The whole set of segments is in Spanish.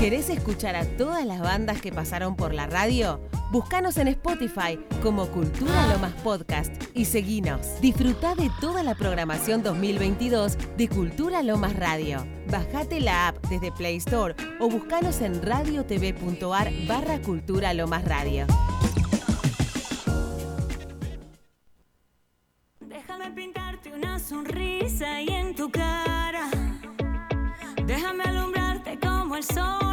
¿Querés escuchar a todas las bandas que pasaron por la radio? Búscanos en Spotify como Cultura Lomas Podcast y seguinos. Disfruta de toda la programación 2022 de Cultura Lomas Radio. Bajate la app desde Play Store o búscanos en radiotv.ar barra Cultura Lomas Radio. Déjame pintarte una sonrisa y en tu cara. Déjame alumbrarte como el sol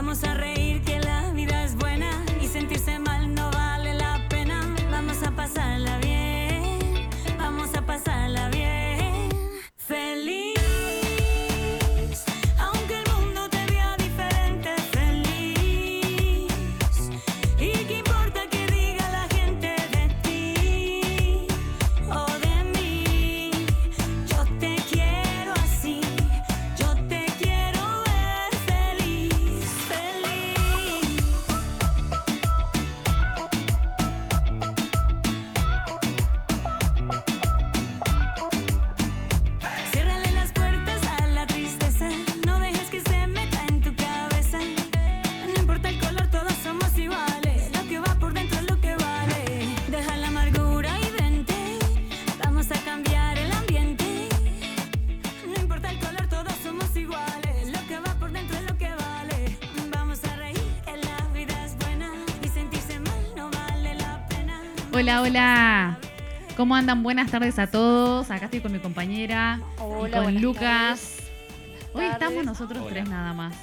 Vamos a reír que ¿Cómo andan? Buenas tardes a todos. Acá estoy con mi compañera y Hola, con buenas Lucas. Hoy estamos nosotros Hola. tres nada más.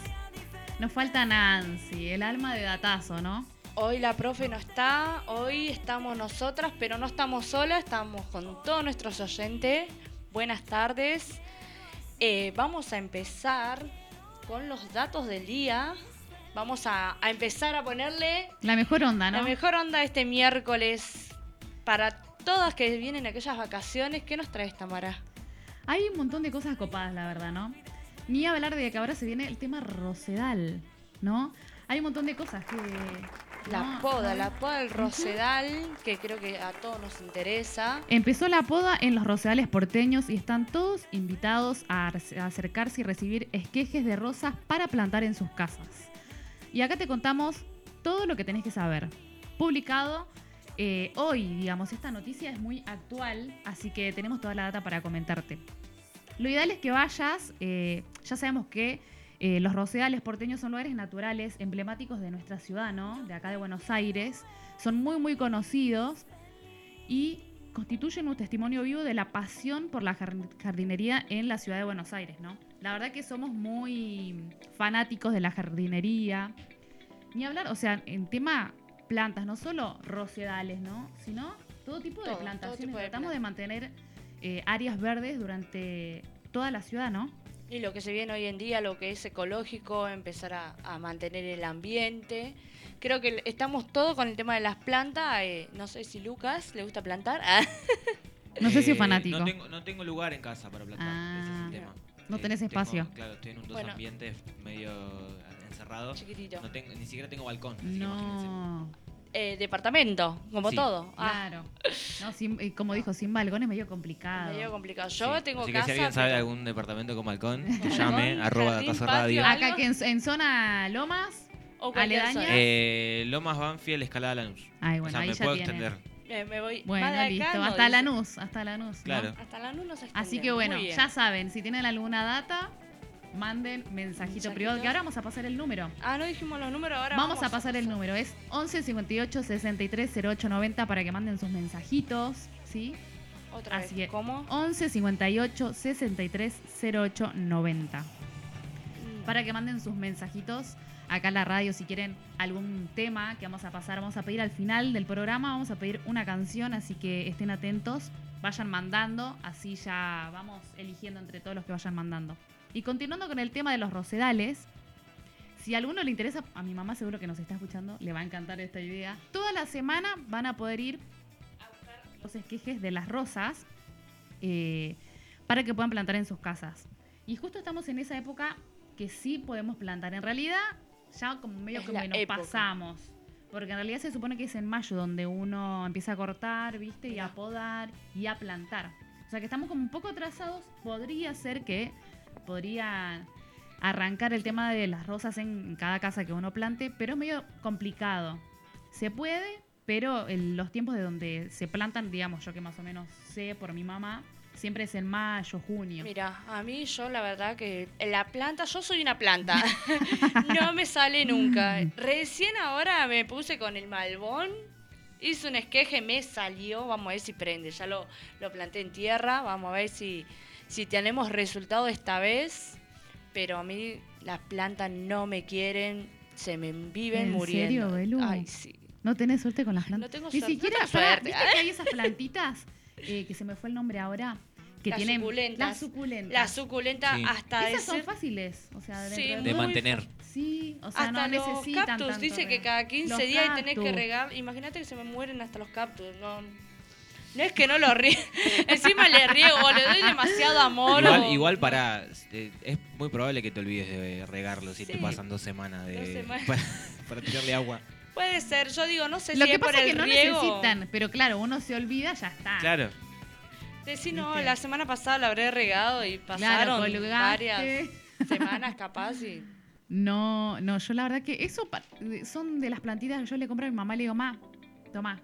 Nos falta Nancy, el alma de datazo, ¿no? Hoy la profe no está, hoy estamos nosotras, pero no estamos solas, estamos con todos nuestros oyentes. Buenas tardes. Eh, vamos a empezar con los datos del día. Vamos a, a empezar a ponerle La mejor onda, ¿no? la mejor onda este miércoles para todas que vienen aquellas vacaciones. ¿Qué nos traes, Tamara? Hay un montón de cosas copadas, la verdad, ¿no? Ni hablar de que ahora se viene el tema Rosedal, ¿no? Hay un montón de cosas que... La no, poda, no. la poda del Rosedal, que creo que a todos nos interesa. Empezó la poda en los rosedales porteños y están todos invitados a acercarse y recibir esquejes de rosas para plantar en sus casas. Y acá te contamos todo lo que tenés que saber. Publicado eh, hoy, digamos, esta noticia es muy actual, así que tenemos toda la data para comentarte. Lo ideal es que vayas, eh, ya sabemos que eh, los rosedales porteños son lugares naturales emblemáticos de nuestra ciudad, ¿no? De acá de Buenos Aires. Son muy, muy conocidos y constituyen un testimonio vivo de la pasión por la jar- jardinería en la ciudad de Buenos Aires, ¿no? La verdad que somos muy fanáticos de la jardinería. Ni hablar, o sea, en tema plantas, no solo rosedales, ¿no? Sino todo tipo de Todo, todo plantaciones. tipo de Tratamos de mantener eh, áreas verdes durante toda la ciudad, ¿no? Y lo que se viene hoy en día, lo que es ecológico, empezar a, a mantener el ambiente. Creo que estamos todos con el tema de las plantas. eh, no sé si Lucas le gusta plantar. Ah, No sé si es Eh, fanático. No tengo, no tengo lugar en casa para plantar. Ah, ese es el tema. no Eh, tenés tengo- espacio. claro, estoy en un dos Bueno. ambientes medio encerrado. chiquitito. No tengo, ni siquiera tengo balcón. así que imagínense. No. Eh, departamento, como Sí. todo. Ah, Claro. No, sin- eh, como dijo, sin balcón es medio complicado. medio complicado. Yo Sí. tengo Así que casa. si alguien sabe pero- algún departamento con balcón, que llame, arroba jardín, Radio. Acá que en, en zona Lomas. o aledaña. Eh, Lomas Banfield, Escalada Lanús. Ay, o bueno, sea, ahí me ya puedo tiene. extender. Eh, me voy. Bueno, acá listo. no, hasta dice. Lanús, hasta Lanús. ¿no? Claro. Hasta Lanús nos Así que bueno, ya saben, si tienen alguna data, manden mensajito, privado, que ahora vamos a pasar el número. Ah, no dijimos los números, ahora Vamos, a pasar el número, es 11 58 63 08 90 para que manden sus mensajitos, ¿sí? Otra Así vez. ¿Cómo? 11 58 63 08 90 para que manden sus mensajitos acá en la radio si quieren algún tema que vamos a pasar, vamos a pedir al final del programa, vamos a pedir una canción, así que estén atentos, vayan mandando, así ya vamos eligiendo entre todos los que vayan mandando. Y continuando con el tema de los rosedales, si a alguno le interesa, a mi mamá seguro que nos está escuchando, le va a encantar esta idea. Toda la semana van a poder ir a buscar los esquejes de las rosas eh, para que puedan plantar en sus casas. Y justo estamos en esa época que sí podemos plantar. En realidad, ya como medio Es que nos época. pasamos. Porque en realidad se supone que es en mayo donde uno empieza a cortar, ¿viste? Y a podar y a plantar. O sea que estamos como un poco atrasados. Podría ser que podría arrancar el tema de las rosas en cada casa que uno plante, pero es medio complicado. Se puede, pero los tiempos de donde se plantan, digamos, yo que más o menos sé por mi mamá, siempre es en mayo, junio. Mira, a mí yo la verdad que la planta, yo soy una planta, no me sale nunca. Recién ahora me puse con el malbón, hice un esqueje, me salió, vamos a ver si prende, ya lo, lo planté en tierra, vamos a ver si, si tenemos resultado esta vez, pero a mí las plantas no me quieren, se me viven ¿En muriendo. serio, Belu? Ay, sí. No tenés suerte con las plantas. No tengo Ni suerte, no siquiera, tengo pará, suerte. ¿viste que hay esas plantitas eh, que se me fue el nombre ahora? Que Las tienen suculentas. Las suculentas. La suculenta Sí. hasta Esas son fáciles. O sea, Sí, De mantener. Sí, o sea, hasta no los necesitan cactus, tanto dice que cada 15 Los días tenés que regar. Imagínate que se me mueren hasta los cactus. No, no es que no lo riego. Encima le riego o le doy demasiado amor. Igual, o- igual para. eh, es muy probable que te olvides de regarlo si te Sí. pasan dos semanas de. Dos semanas. Para, para tirarle agua. Puede ser, yo digo, no sé Lo si que es por pasa es el que no riego. necesitan, pero claro, uno se olvida, ya está. Claro. Decir, no, ¿Viste? la semana pasada la habré regado y pasaron varias semanas capaz y... No, no, yo la verdad que eso son de las plantitas que yo le compro a mi mamá y le digo, ma, toma.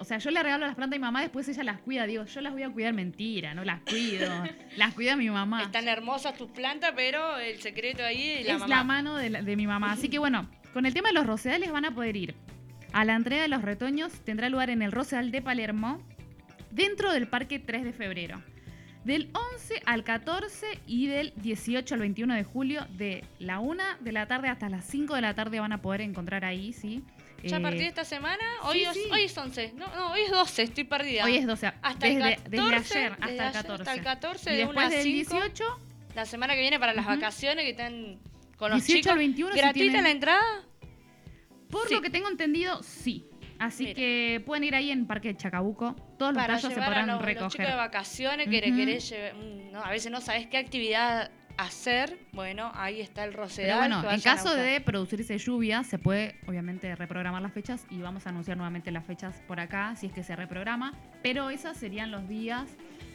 O sea, yo le regalo las plantas a mi mamá, después ella las cuida. Digo, yo las voy a cuidar, mentira, no las cuido. las cuida mi mamá. Están hermosas tus plantas, pero el secreto ahí es la es mamá. la mano de, la- de mi mamá. Así que bueno, con el tema de los rosedales van a poder ir. A la entrega de los retoños tendrá lugar en el Rosedal de Palermo, dentro del Parque 3 de febrero. Del 11 al 14 y del 18 al 21 de julio, de la 1 de la tarde hasta las 5 de la tarde van a poder encontrar ahí, ¿sí? ¿Ya a partir de esta semana? Hoy, sí, es, sí. hoy es 11. No, no, hoy es 12, estoy perdida. Hoy es 12, Hasta desde, el 14, desde ayer hasta desde el ayer 14. Hasta el 14, y de 1 después del 5. 18, La semana que viene para las Ujú. vacaciones que están con los 18 chicos. al 21 si ¿Gratuita tienen- la entrada? por Sí. lo que tengo entendido, sí. Así Mira. que pueden ir ahí en Parque de Chacabuco. Todos los Para tallos se llevar a podrán los, los recoger. chicos de vacaciones que Ujú. querés llevar- mm, no, a veces no sabes qué actividad hacer. Bueno, ahí está el rosedal. Pero bueno, en caso de producirse lluvia, se puede obviamente reprogramar las fechas y vamos a anunciar nuevamente las fechas por acá si es que se reprograma. Pero esos serían los días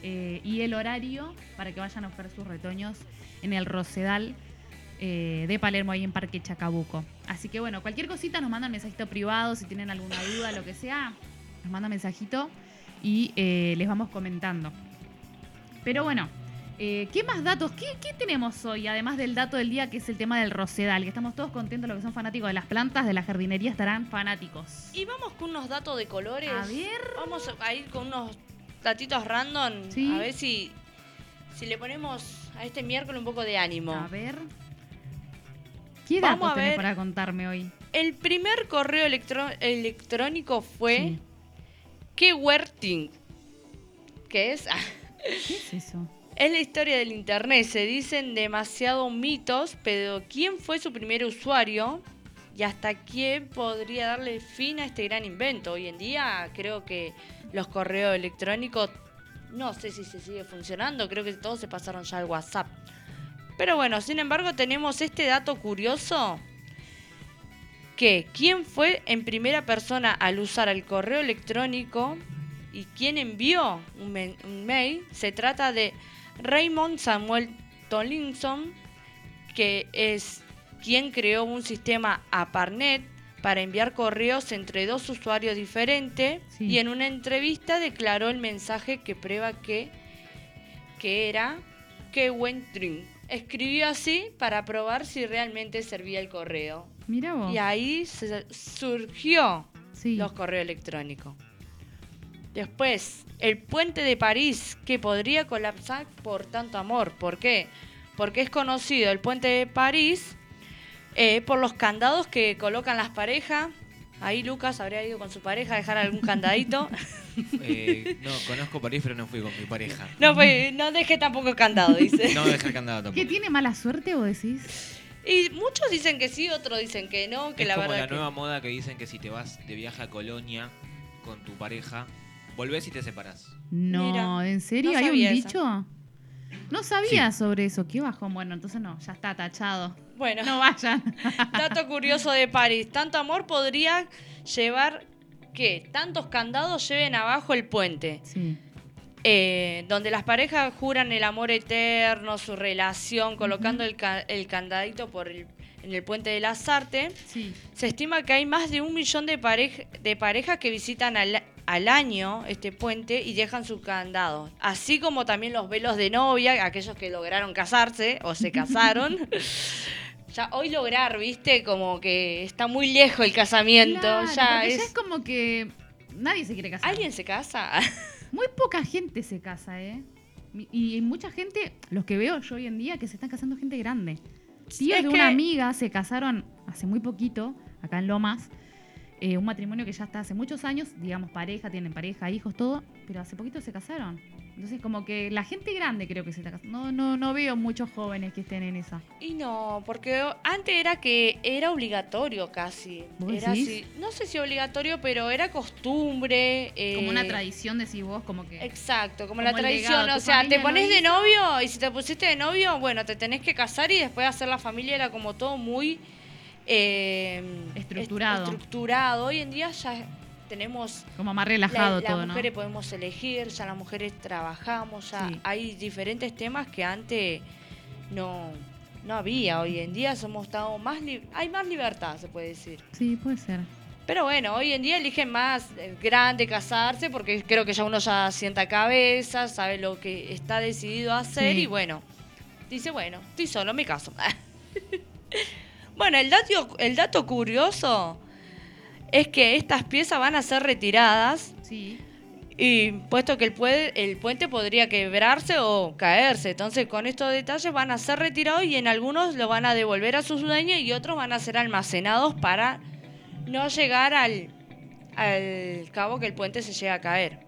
eh, y el horario para que vayan a buscar sus retoños en el Rosedal eh, de Palermo, ahí en Parque Chacabuco. Así que bueno, cualquier cosita nos mandan mensajito privado, si tienen alguna duda, lo que sea, nos mandan mensajito y eh, les vamos comentando. Pero bueno, eh, ¿qué más datos? ¿Qué, qué tenemos hoy? Además del dato del día, que es el tema del rosedal, que estamos todos contentos, los que son fanáticos de las plantas, de la jardinería, estarán fanáticos. Y vamos con unos datos de colores. A ver. Vamos a ir con unos datitos random. Sí. A ver si, si le ponemos a este miércoles un poco de ánimo. A ver. ¿Qué Vamos datos a tenés ver. para contarme hoy? El primer correo electrónico fue Sí. ¿Qué es? ¿Qué es eso? Es la historia del internet. Se dicen demasiados mitos, pero ¿quién fue su primer usuario? Y hasta quién podría darle fin a este gran invento. Hoy en día creo que los correos electrónicos, no sé si se sigue funcionando, creo que todos se pasaron ya al WhatsApp. Pero bueno, sin embargo tenemos este dato curioso que quién fue en primera persona al usar el correo electrónico y quién envió un, mail, se trata de Raymond Samuel Tomlinson, que es quien creó un sistema ARPANET para enviar correos entre dos usuarios diferentes Sí. y en una entrevista declaró el mensaje que prueba que, que era que Wentring. Escribió así para probar si realmente servía el correo. Mira vos. Y ahí se- surgió sí. los correos electrónicos. Después, el puente de París, que podría colapsar por tanto amor. ¿Por qué? Porque es conocido el puente de París eh, por los candados que colocan las parejas. Ahí Lucas habría ido con su pareja a dejar algún candadito. Eh, no, conozco París, pero no fui con mi pareja. No, pues, no dejé tampoco candado, dice. No dejé el candado tampoco. ¿Qué tiene mala suerte vos decís? Y muchos dicen que sí, otros dicen que no, que es la como verdad la que- nueva moda que dicen que si te vas de viaje a Colonia con tu pareja, volvés y te separás. No, Mira, ¿en serio? no ¿Hay un sabía esa. dicho? No sabía sobre eso. ¿Qué bajón? Bueno, entonces no, ya está tachado. Bueno, No vayan. dato curioso de París. Tanto amor podría llevar que tantos candados lleven abajo el puente. Sí. Eh, donde las parejas juran el amor eterno, su relación, colocando el, ca- el candadito por el- en el puente de las artes. Sí. Se estima que hay más de un millón de, parej- de parejas que visitan al, al año este puente y dejan sus candados. Así como también los velos de novia, aquellos que lograron casarse o se casaron. ya hoy lograr, viste, como que está muy lejos el casamiento. Claro, ya es... ya es como que nadie se quiere casar. ¿Alguien se casa? Muy poca gente se casa, ¿eh? Y y mucha gente, los que veo yo hoy en día, que se están casando gente grande. Tíos Es de que- una amiga se casaron hace muy poquito, acá en Lomas. Eh, un matrimonio que ya está hace muchos años, digamos pareja, tienen pareja, hijos, todo, pero hace poquito se casaron. Entonces, como que la gente grande creo que se está casando. No, no, no veo muchos jóvenes que estén en esa. Y no, porque antes era que era obligatorio casi. ¿Vos Era decís? así, no sé si obligatorio, pero era costumbre. Como una eh, tradición, decís vos, como que. Exacto, como, Como la tradición. legado, O sea, te pones de novio y si te pusiste de novio, bueno, te tenés que casar y después hacer la familia era como todo muy eh, Estructurado. est- estructurado. Hoy en día ya tenemos Como más la- relajado las todo, ¿no? mujeres podemos elegir, ya las mujeres trabajamos, ya Sí. hay diferentes temas que antes no, no había. Hoy en día somos estado más hay más libertad, se puede decir. Sí, puede ser. Pero bueno, hoy en día eligen más eh, grande casarse porque creo que ya uno ya sienta cabeza, sabe lo que está decidido a hacer Sí. y bueno, dice, bueno, estoy solo, me caso. bueno, el dato, el dato curioso es que estas piezas van a ser retiradas Sí. y puesto que el, el puente podría quebrarse o caerse, entonces con estos detalles van a ser retirados y en algunos lo van a devolver a sus dueños y otros van a ser almacenados para no llegar al, al cabo que el puente se llegue a caer.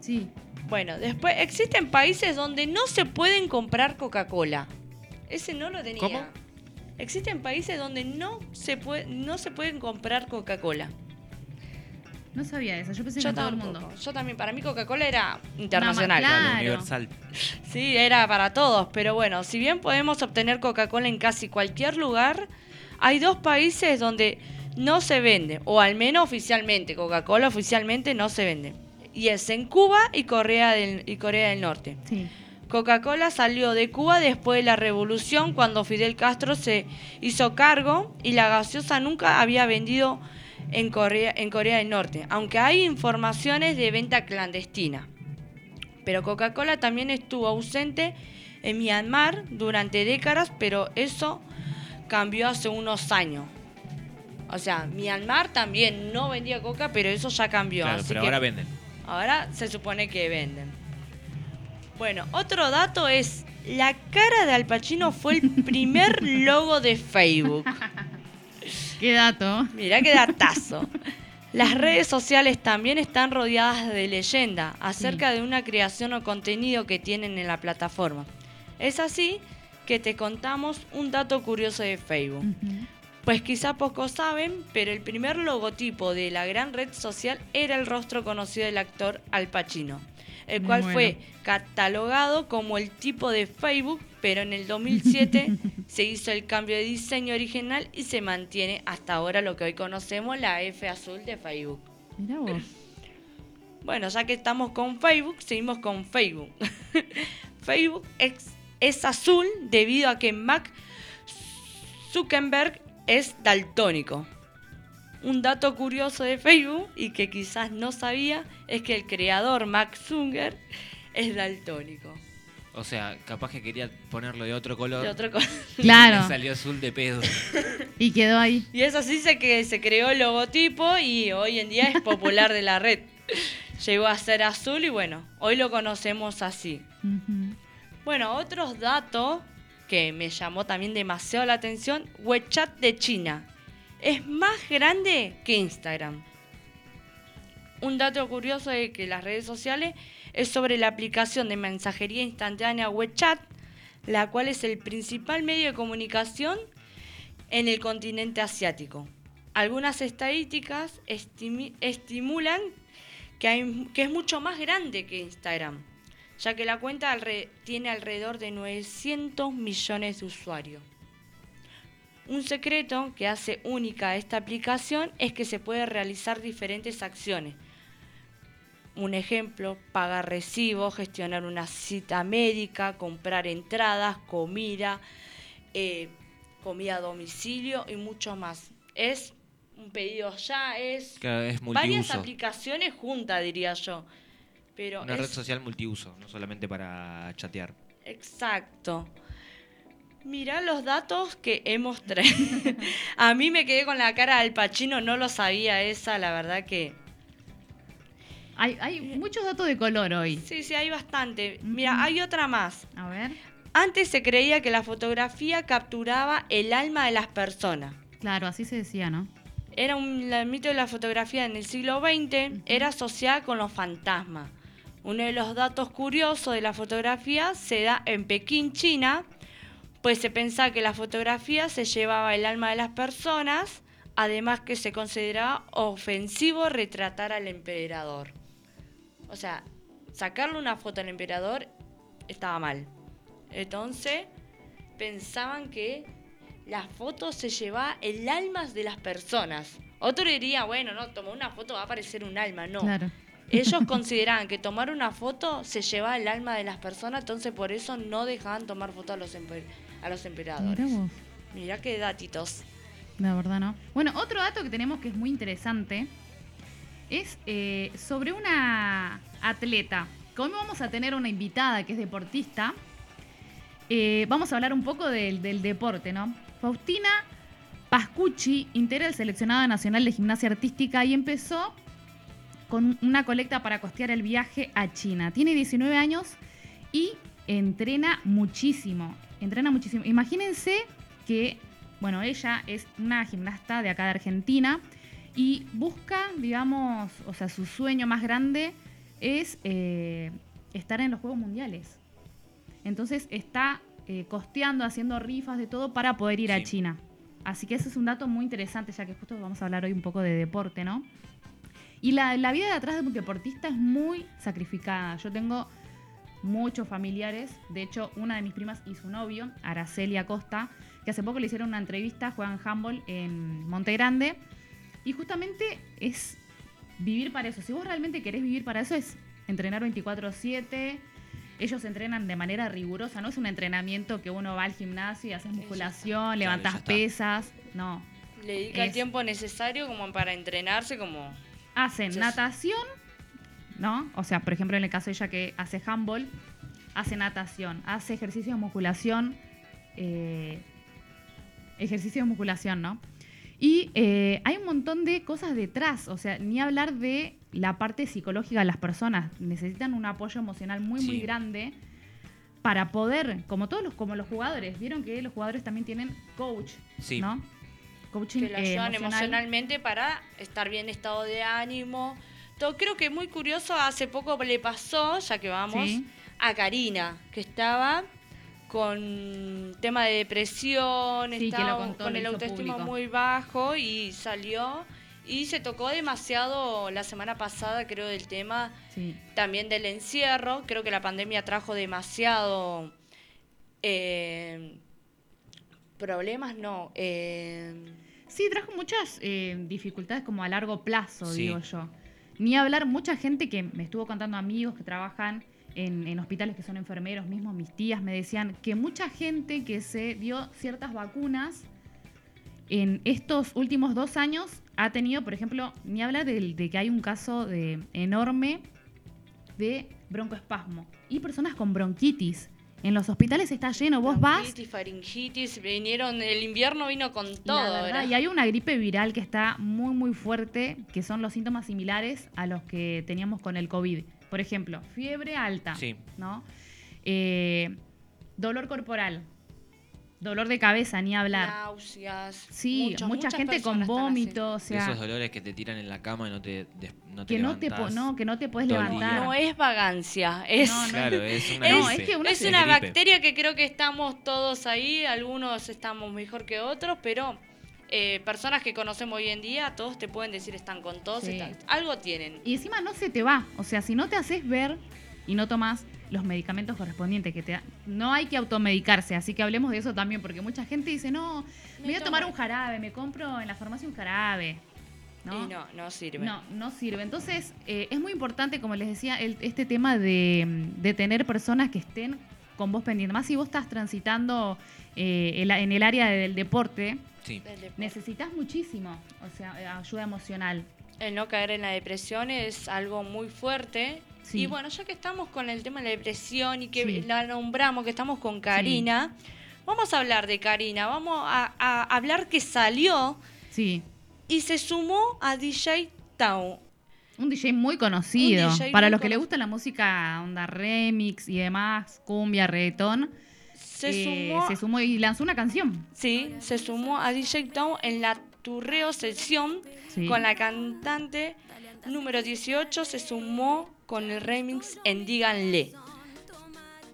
Sí. Bueno, después existen países donde no se pueden comprar Coca-Cola. Ese no lo tenía. ¿Cómo? Existen países donde no se puede, no se pueden comprar Coca-Cola. No sabía eso. Yo pensé que Yo en todo el mundo. Yo también, para mí Coca-Cola era internacional. Claro, universal. Sí, era para todos, pero bueno, si bien podemos obtener Coca-Cola en casi cualquier lugar, hay dos países donde no se vende, o al menos oficialmente, Coca-Cola oficialmente no se vende. Y es en Cuba y Corea del, y Corea del Norte. Sí. Coca-Cola salió de Cuba después de la revolución cuando Fidel Castro se hizo cargo y la gaseosa nunca había vendido en Corea, en Corea del Norte, aunque hay informaciones de venta clandestina. Pero Coca-Cola también estuvo ausente en Myanmar durante décadas, pero eso cambió hace unos años. O sea, Myanmar también no vendía coca, pero eso ya cambió. Claro, así pero que- ahora venden. Ahora se supone que venden. Bueno, otro dato es, la cara de Al Pacino fue el primer logo de Facebook. Qué dato. Mirá qué datazo. Las redes sociales también están rodeadas de leyenda acerca de una creación o contenido que tienen en la plataforma. Es así que te contamos un dato curioso de Facebook. Pues quizá pocos saben, pero el primer logotipo de la gran red social era el rostro conocido del actor Al Pacino, el cual bueno. fue catalogado como el tipo de Facebook, pero en el 2007 se hizo el cambio de diseño original y se mantiene hasta ahora lo que hoy conocemos la F azul de Facebook. Mirá vos. Bueno, ya que estamos con Facebook, seguimos con Facebook. Facebook es, es azul debido a que Mac Zuckerberg es daltónico. Un dato curioso de Facebook y que quizás no sabía es que el creador Mac Zunger es daltónico. O sea, capaz que quería ponerlo de otro color. De otro color. y Claro. le salió azul de pedo. Y quedó ahí. Y es así se que se creó el logotipo y hoy en día es popular de la red. Llegó a ser azul y bueno, hoy lo conocemos así. Bueno, otros datos que me llamó también demasiado la atención, WeChat de China es más grande que Instagram. Un dato curioso de que las redes sociales es sobre la aplicación de mensajería instantánea WeChat, la cual es el principal medio de comunicación en el continente asiático. Algunas estadísticas estimulan que, que es mucho más grande que Instagram, ya que la cuenta tiene alrededor de 900 millones de usuarios. Un secreto que hace única esta aplicación es que se puede realizar diferentes acciones. Un ejemplo, pagar recibos, gestionar una cita médica, comprar entradas, comida, eh, comida a domicilio y mucho más. Es un pedido ya, es Claro, es varias aplicaciones juntas, diría yo. Pero Una es- red social multiuso, no solamente para chatear. Exacto. Mirá los datos que hemos traído. A mí me quedé con la cara del Pachino, no lo sabía esa, la verdad que... Hay, hay muchos datos de color hoy. Sí, sí, hay bastante. Mira, hay otra más. A ver. Antes se creía que la fotografía capturaba el alma de las personas. Claro, así se decía, ¿no? Era un el mito de la fotografía en el siglo XX, era asociada con los fantasmas. Uno de los datos curiosos de la fotografía se da en Pekín, China, pues se pensaba que la fotografía se llevaba el alma de las personas, además que se consideraba ofensivo retratar al emperador. O sea, sacarle una foto al emperador estaba mal. Entonces, pensaban que la foto se llevaba el alma de las personas. Otro diría, bueno, no, tomar una foto va a aparecer un alma. No. Claro. Ellos consideraban que tomar una foto se llevaba el alma de las personas, entonces por eso no dejaban tomar fotos a los, emper- a los emperadores. Mirá vos. Mirá qué datitos. La verdad, ¿no? Bueno, otro dato que tenemos que es muy interesante es eh, sobre una atleta. Como vamos a tener una invitada que es deportista, eh, vamos a hablar un poco del, del deporte, ¿no? Faustina Pascucci integra el seleccionado nacional de gimnasia artística y empezó con una colecta para costear el viaje a China. Tiene 19 años y entrena muchísimo. Entrena muchísimo. Imagínense que, bueno, ella es una gimnasta de acá de Argentina y busca, digamos, o sea, su sueño más grande es eh, estar en los Juegos Mundiales. Entonces está eh, costeando, haciendo rifas de todo para poder ir a. China. Así que ese es un dato muy interesante, ya que justo vamos a hablar hoy un poco de deporte, ¿no? Y la, la vida de atrás de un deportista es muy sacrificada. Yo tengo muchos familiares, de hecho una de mis primas y su novio, Araceli Acosta, que hace poco le hicieron una entrevista, juegan handball en Monte Grande, y justamente es vivir para eso. Si vos realmente querés vivir para eso es entrenar 24/7. Ellos entrenan de manera rigurosa, no es un entrenamiento que uno va al gimnasio y haces musculación, levantas está. pesas, no. Le dedica el tiempo necesario como para entrenarse como... hacen natación, ¿no? O sea, por ejemplo, en el caso de ella que hace handball, hace natación, hace ejercicio de musculación, eh, ejercicio de musculación, ¿no? Y eh, hay un montón de cosas detrás, o sea, ni hablar de la parte psicológica de las personas. Necesitan un apoyo emocional muy, muy grande para poder, como todos los, como los jugadores, vieron que los jugadores también tienen coach, Sí. ¿no? Coaching que lo eh, ayudan emocional. emocionalmente para estar bien estado de ánimo. Creo que muy curioso, hace poco le pasó, ya que vamos, Sí. a Karina, que estaba con tema de depresión, Sí, estaba contó, con el autoestima público. muy bajo y salió y se tocó demasiado la semana pasada, creo, del tema Sí. también del encierro. Creo que la pandemia trajo demasiado eh, problemas, no. eh, Sí, trajo muchas eh, dificultades como a largo plazo, Sí. digo yo. Ni hablar, mucha gente que me estuvo contando amigos que trabajan en, hospitales que son enfermeros, mismos mis tías me decían que mucha gente que se dio ciertas vacunas en estos últimos dos años ha tenido, por ejemplo, ni hablar del- de, que hay un caso de, enorme de broncoespasmo y personas con bronquitis. En los hospitales está lleno, vos vas faringitis, vinieron, el invierno vino con todo. verdad, ¿verdad? y hay una gripe viral que está muy, muy fuerte, que son los síntomas similares a los que teníamos con el COVID. Por ejemplo, fiebre alta, Sí. ¿no? Eh, dolor corporal, dolor de cabeza, ni hablar. Náuseas. Sí, mucha muchas gente con personas están así. vómito, o De sea, esos dolores que te tiran en la cama y no te, des- no te que no te, no, que no te puedes levantar. No es vagancia, es, No, no. Claro, es una gripe. es que una- es una gripe. bacteria que creo que estamos todos ahí, algunos estamos mejor que otros, pero eh, personas que conocemos hoy en día, todos te pueden decir están con tos, Sí. están- algo tienen. Y encima no se te va. O sea, si no te haces ver y no tomas los medicamentos correspondientes. que te da- No hay que automedicarse, así que hablemos de eso también, porque mucha gente dice, no, me voy a tomar un jarabe, me compro en la farmacia un jarabe. ¿no? Y no, no sirve. No, no sirve. Entonces, eh, es muy importante, como les decía, el- este tema de, de tener personas que estén con vos pendiente. Más si vos estás transitando eh, en el área del deporte, Sí. El deporte. necesitas muchísimo, o sea, eh, ayuda emocional. El no caer en la depresión es algo muy fuerte. Sí. Y bueno, ya que estamos con el tema de la depresión y que Sí. la nombramos, que estamos con Karina, vamos a hablar de Karina. Vamos a, a hablar que salió Sí. y se sumó a DJ Town. Un DJ muy conocido. DJ Para muy los que le cono- gusta la música onda remix y demás, cumbia, reggaetón, Se eh, sumó, se sumó y lanzó una canción. sí, se sumó a DJ Town en la Turreo sesión con la cantante número 18. Se sumó con el remix en Díganle.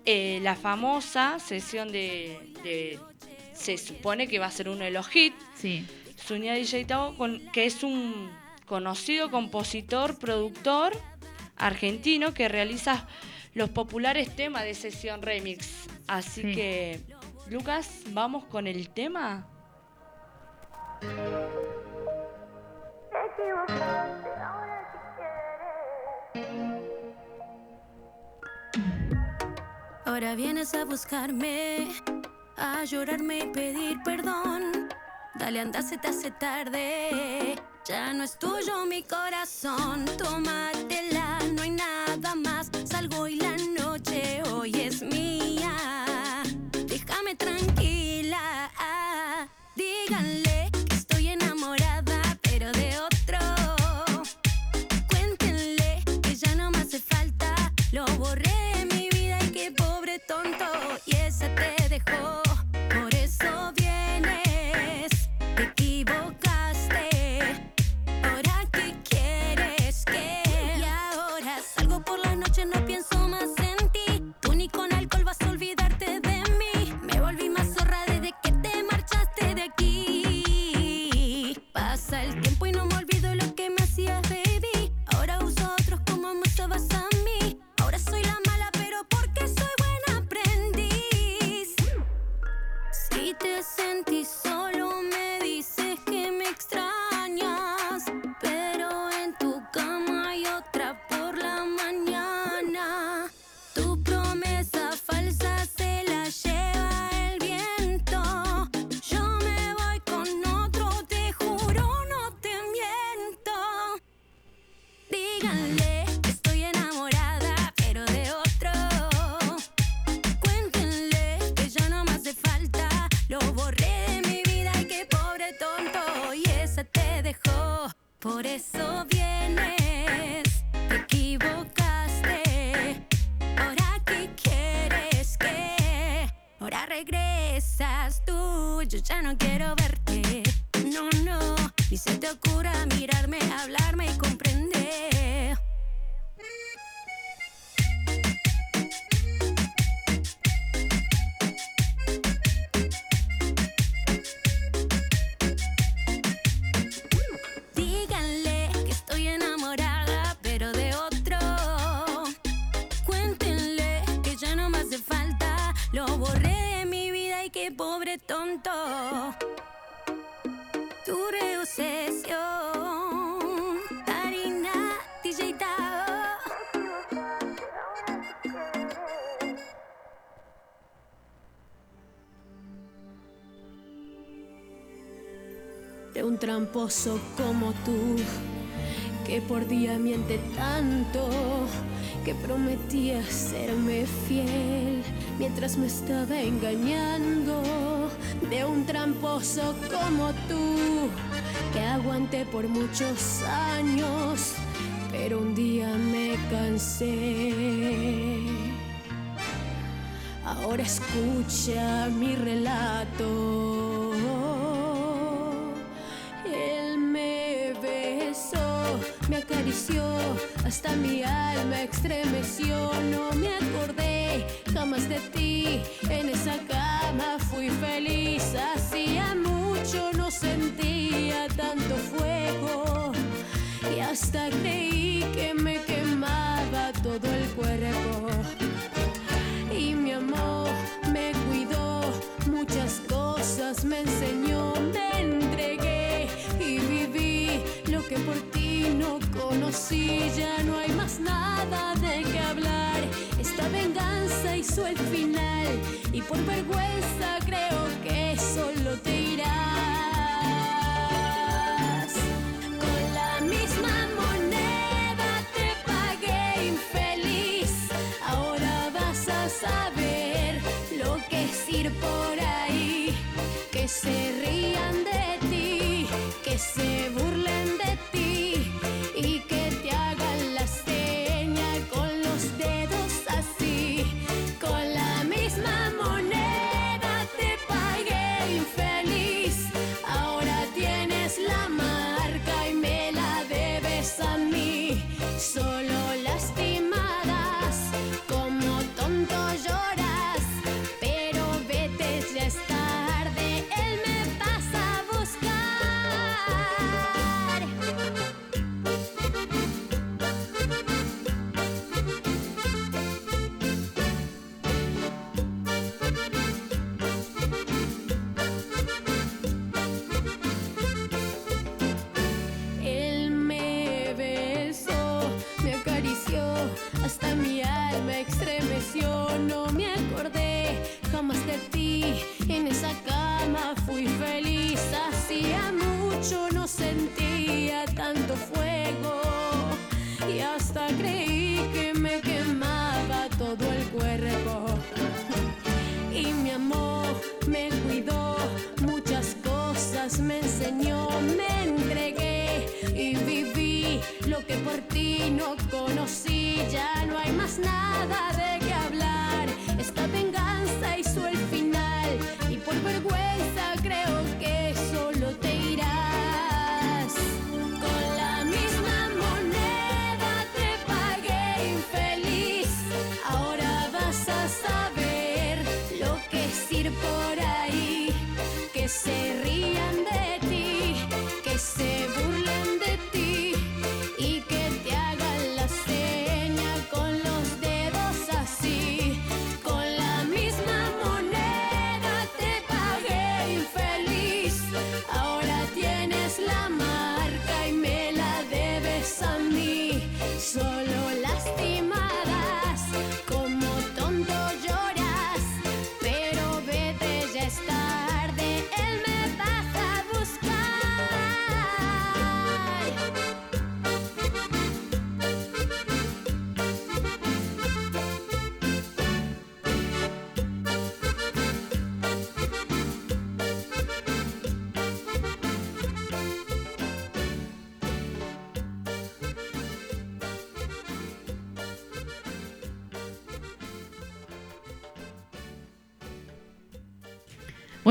Eh, la famosa sesión de, de- Se supone que va a ser uno de los hits. Sí. Se unió a DJ Tao, con, que es un conocido compositor, productor argentino que realiza los populares temas de sesión remix. Así Sí. que, Lucas, vamos con el tema. Ahora vienes a buscarme, a llorarme y pedir perdón. Dale, anda, se te hace tarde. Ya no es tuyo mi corazón. Tómatela, no hay nada más. Un tramposo como tú, que por día miente tanto, que prometía serme fiel mientras me estaba engañando, de un tramposo como tú, que aguanté por muchos años, pero un día me cansé. Ahora escucha mi relato. hasta mi alma estremeció, no me acordé jamás de ti, en esa cama fui feliz, hacía mucho no sentía tanto fuego y hasta creí que me quemaba todo el cuerpo y mi amor me cuidó, muchas cosas me enseñó que por ti no conocí. Ya no hay más nada de qué hablar. Esta venganza hizo el final y por vergüenza creo que solo te irás. Con la misma moneda te pagué infeliz. Ahora vas a saber lo que es ir por ahí. Que se rían lo que por ti no conocí. Ya no hay más nada de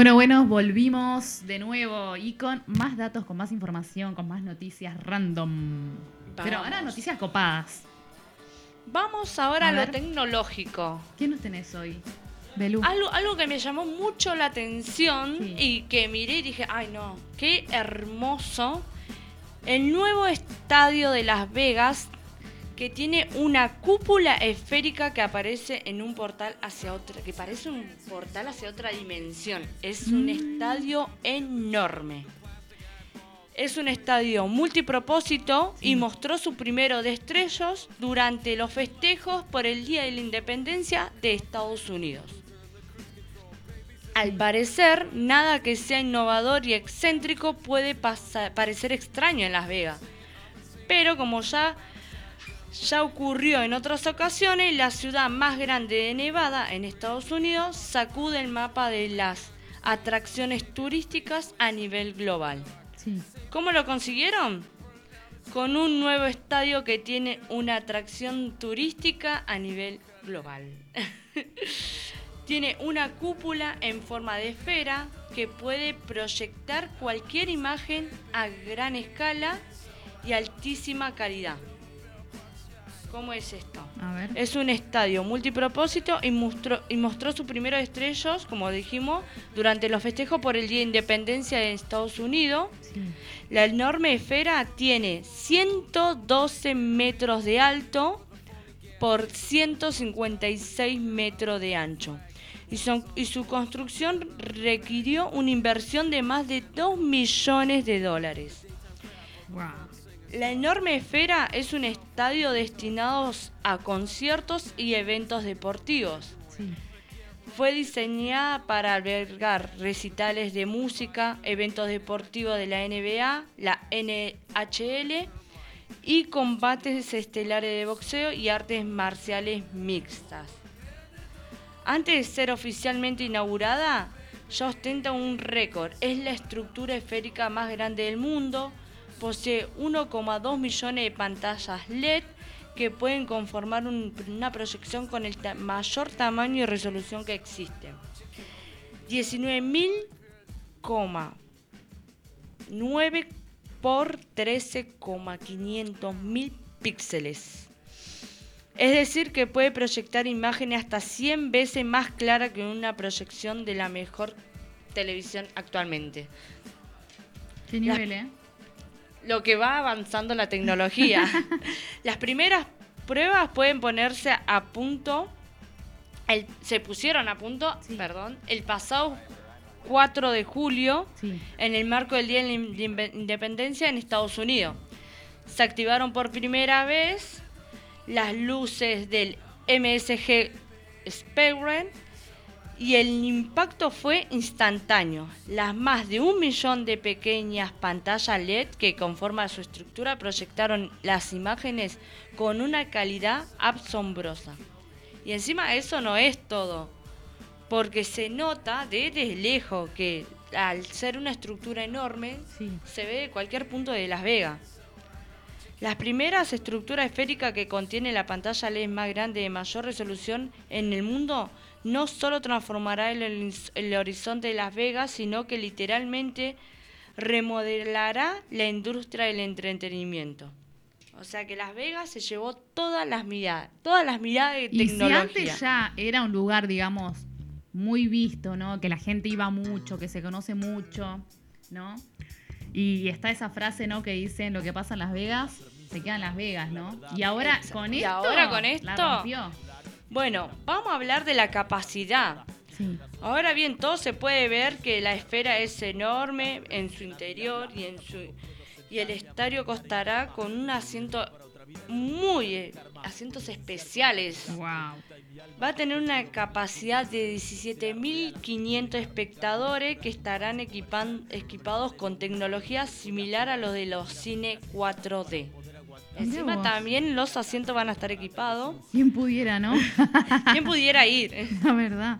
Bueno, bueno, volvimos de nuevo y con más datos, con más información, con más noticias random. Pero ahora noticias copadas. Vamos ahora A a, lo tecnológico. ¿Qué nos tenés hoy? Belú. Algo, algo que me llamó mucho la atención Sí. y que miré y dije, ay no, qué hermoso. El nuevo estadio de Las Vegas que tiene una cúpula esférica que aparece en un portal hacia otra, que parece un portal hacia otra dimensión. Es un Mm. estadio enorme. Es un estadio multipropósito y mostró su primero destellos durante los festejos por el Día de la Independencia de Estados Unidos. Al parecer, nada que sea innovador y excéntrico puede parecer extraño en Las Vegas. Pero como ya, ya ocurrió en otras ocasiones, la ciudad más grande de Nevada, en Estados Unidos, sacude el mapa de las atracciones turísticas a nivel global. Sí. ¿Cómo lo consiguieron? Con un nuevo estadio que tiene una atracción turística a nivel global. tiene una cúpula en forma de esfera que puede proyectar cualquier imagen a gran escala y altísima calidad. ¿Cómo es esto? A ver. Es un estadio multipropósito y mostró, y mostró sus primeros estrellos, como dijimos, durante los festejos por el Día de Independencia de Estados Unidos. Sí. La enorme esfera tiene 112 metros de alto por 156 metros de ancho. y, son- y su construcción requirió una inversión de más de 2 millones de dólares. Wow. La enorme esfera es un estadio destinado a conciertos y eventos deportivos. Sí. Fue diseñada para albergar recitales de música, eventos deportivos de la NBA, la NHL y combates estelares de boxeo y artes marciales mixtas. Antes de ser oficialmente inaugurada, ya ostenta un récord. Es la estructura esférica más grande del mundo. Posee 1,2 millones de pantallas LED que pueden conformar un- una proyección con el ta- mayor tamaño y resolución que existe. 19.000,9 por 13,500 mil píxeles. Es decir, que puede proyectar imágenes hasta 100 veces más claras que una proyección de la mejor televisión actualmente. Qué nivel, ¿eh? Lo que va avanzando la tecnología. Las primeras pruebas pueden ponerse a punto, el- se pusieron a punto, Sí. perdón, el pasado 4 de julio Sí. en el marco del Día de la Independencia en Estados Unidos. Se activaron por primera vez las luces del MSG Spectrum y el impacto fue instantáneo. Las más de un millón de pequeñas pantallas LED que conforman su estructura proyectaron las imágenes con una calidad asombrosa. Y encima eso no es todo, porque se nota desde lejos que al ser una estructura enorme Sí. se ve de cualquier punto de Las Vegas. Las primeras estructuras esféricas que contiene la pantalla LED más grande de mayor resolución en el mundo no solo transformará el, el horizonte de Las Vegas, sino que literalmente remodelará la industria del entretenimiento. O sea que Las Vegas se llevó todas las miradas, todas las miradas de Y si tecnología. antes ya era un lugar, digamos, muy visto, ¿no? Que la gente iba mucho, que se conoce mucho, ¿no? Y está esa frase, ¿no? Que dicen lo que pasa en Las Vegas, se queda en Las Vegas, ¿no? Y ahora con Y esto. ahora con La esto- rompió. Bueno, vamos a hablar de la capacidad. Sí. Ahora bien, todo se puede ver que la esfera es enorme en su interior y en su y el estadio costará con un asiento muy eh, asientos especiales. Wow. Va a tener una capacidad de 17.500 espectadores que estarán equipan- equipados con tecnología similar a los de los cine 4D. Encima también los asientos van a estar equipados. ¿Quién pudiera, no? ¿Quién pudiera ir? La verdad.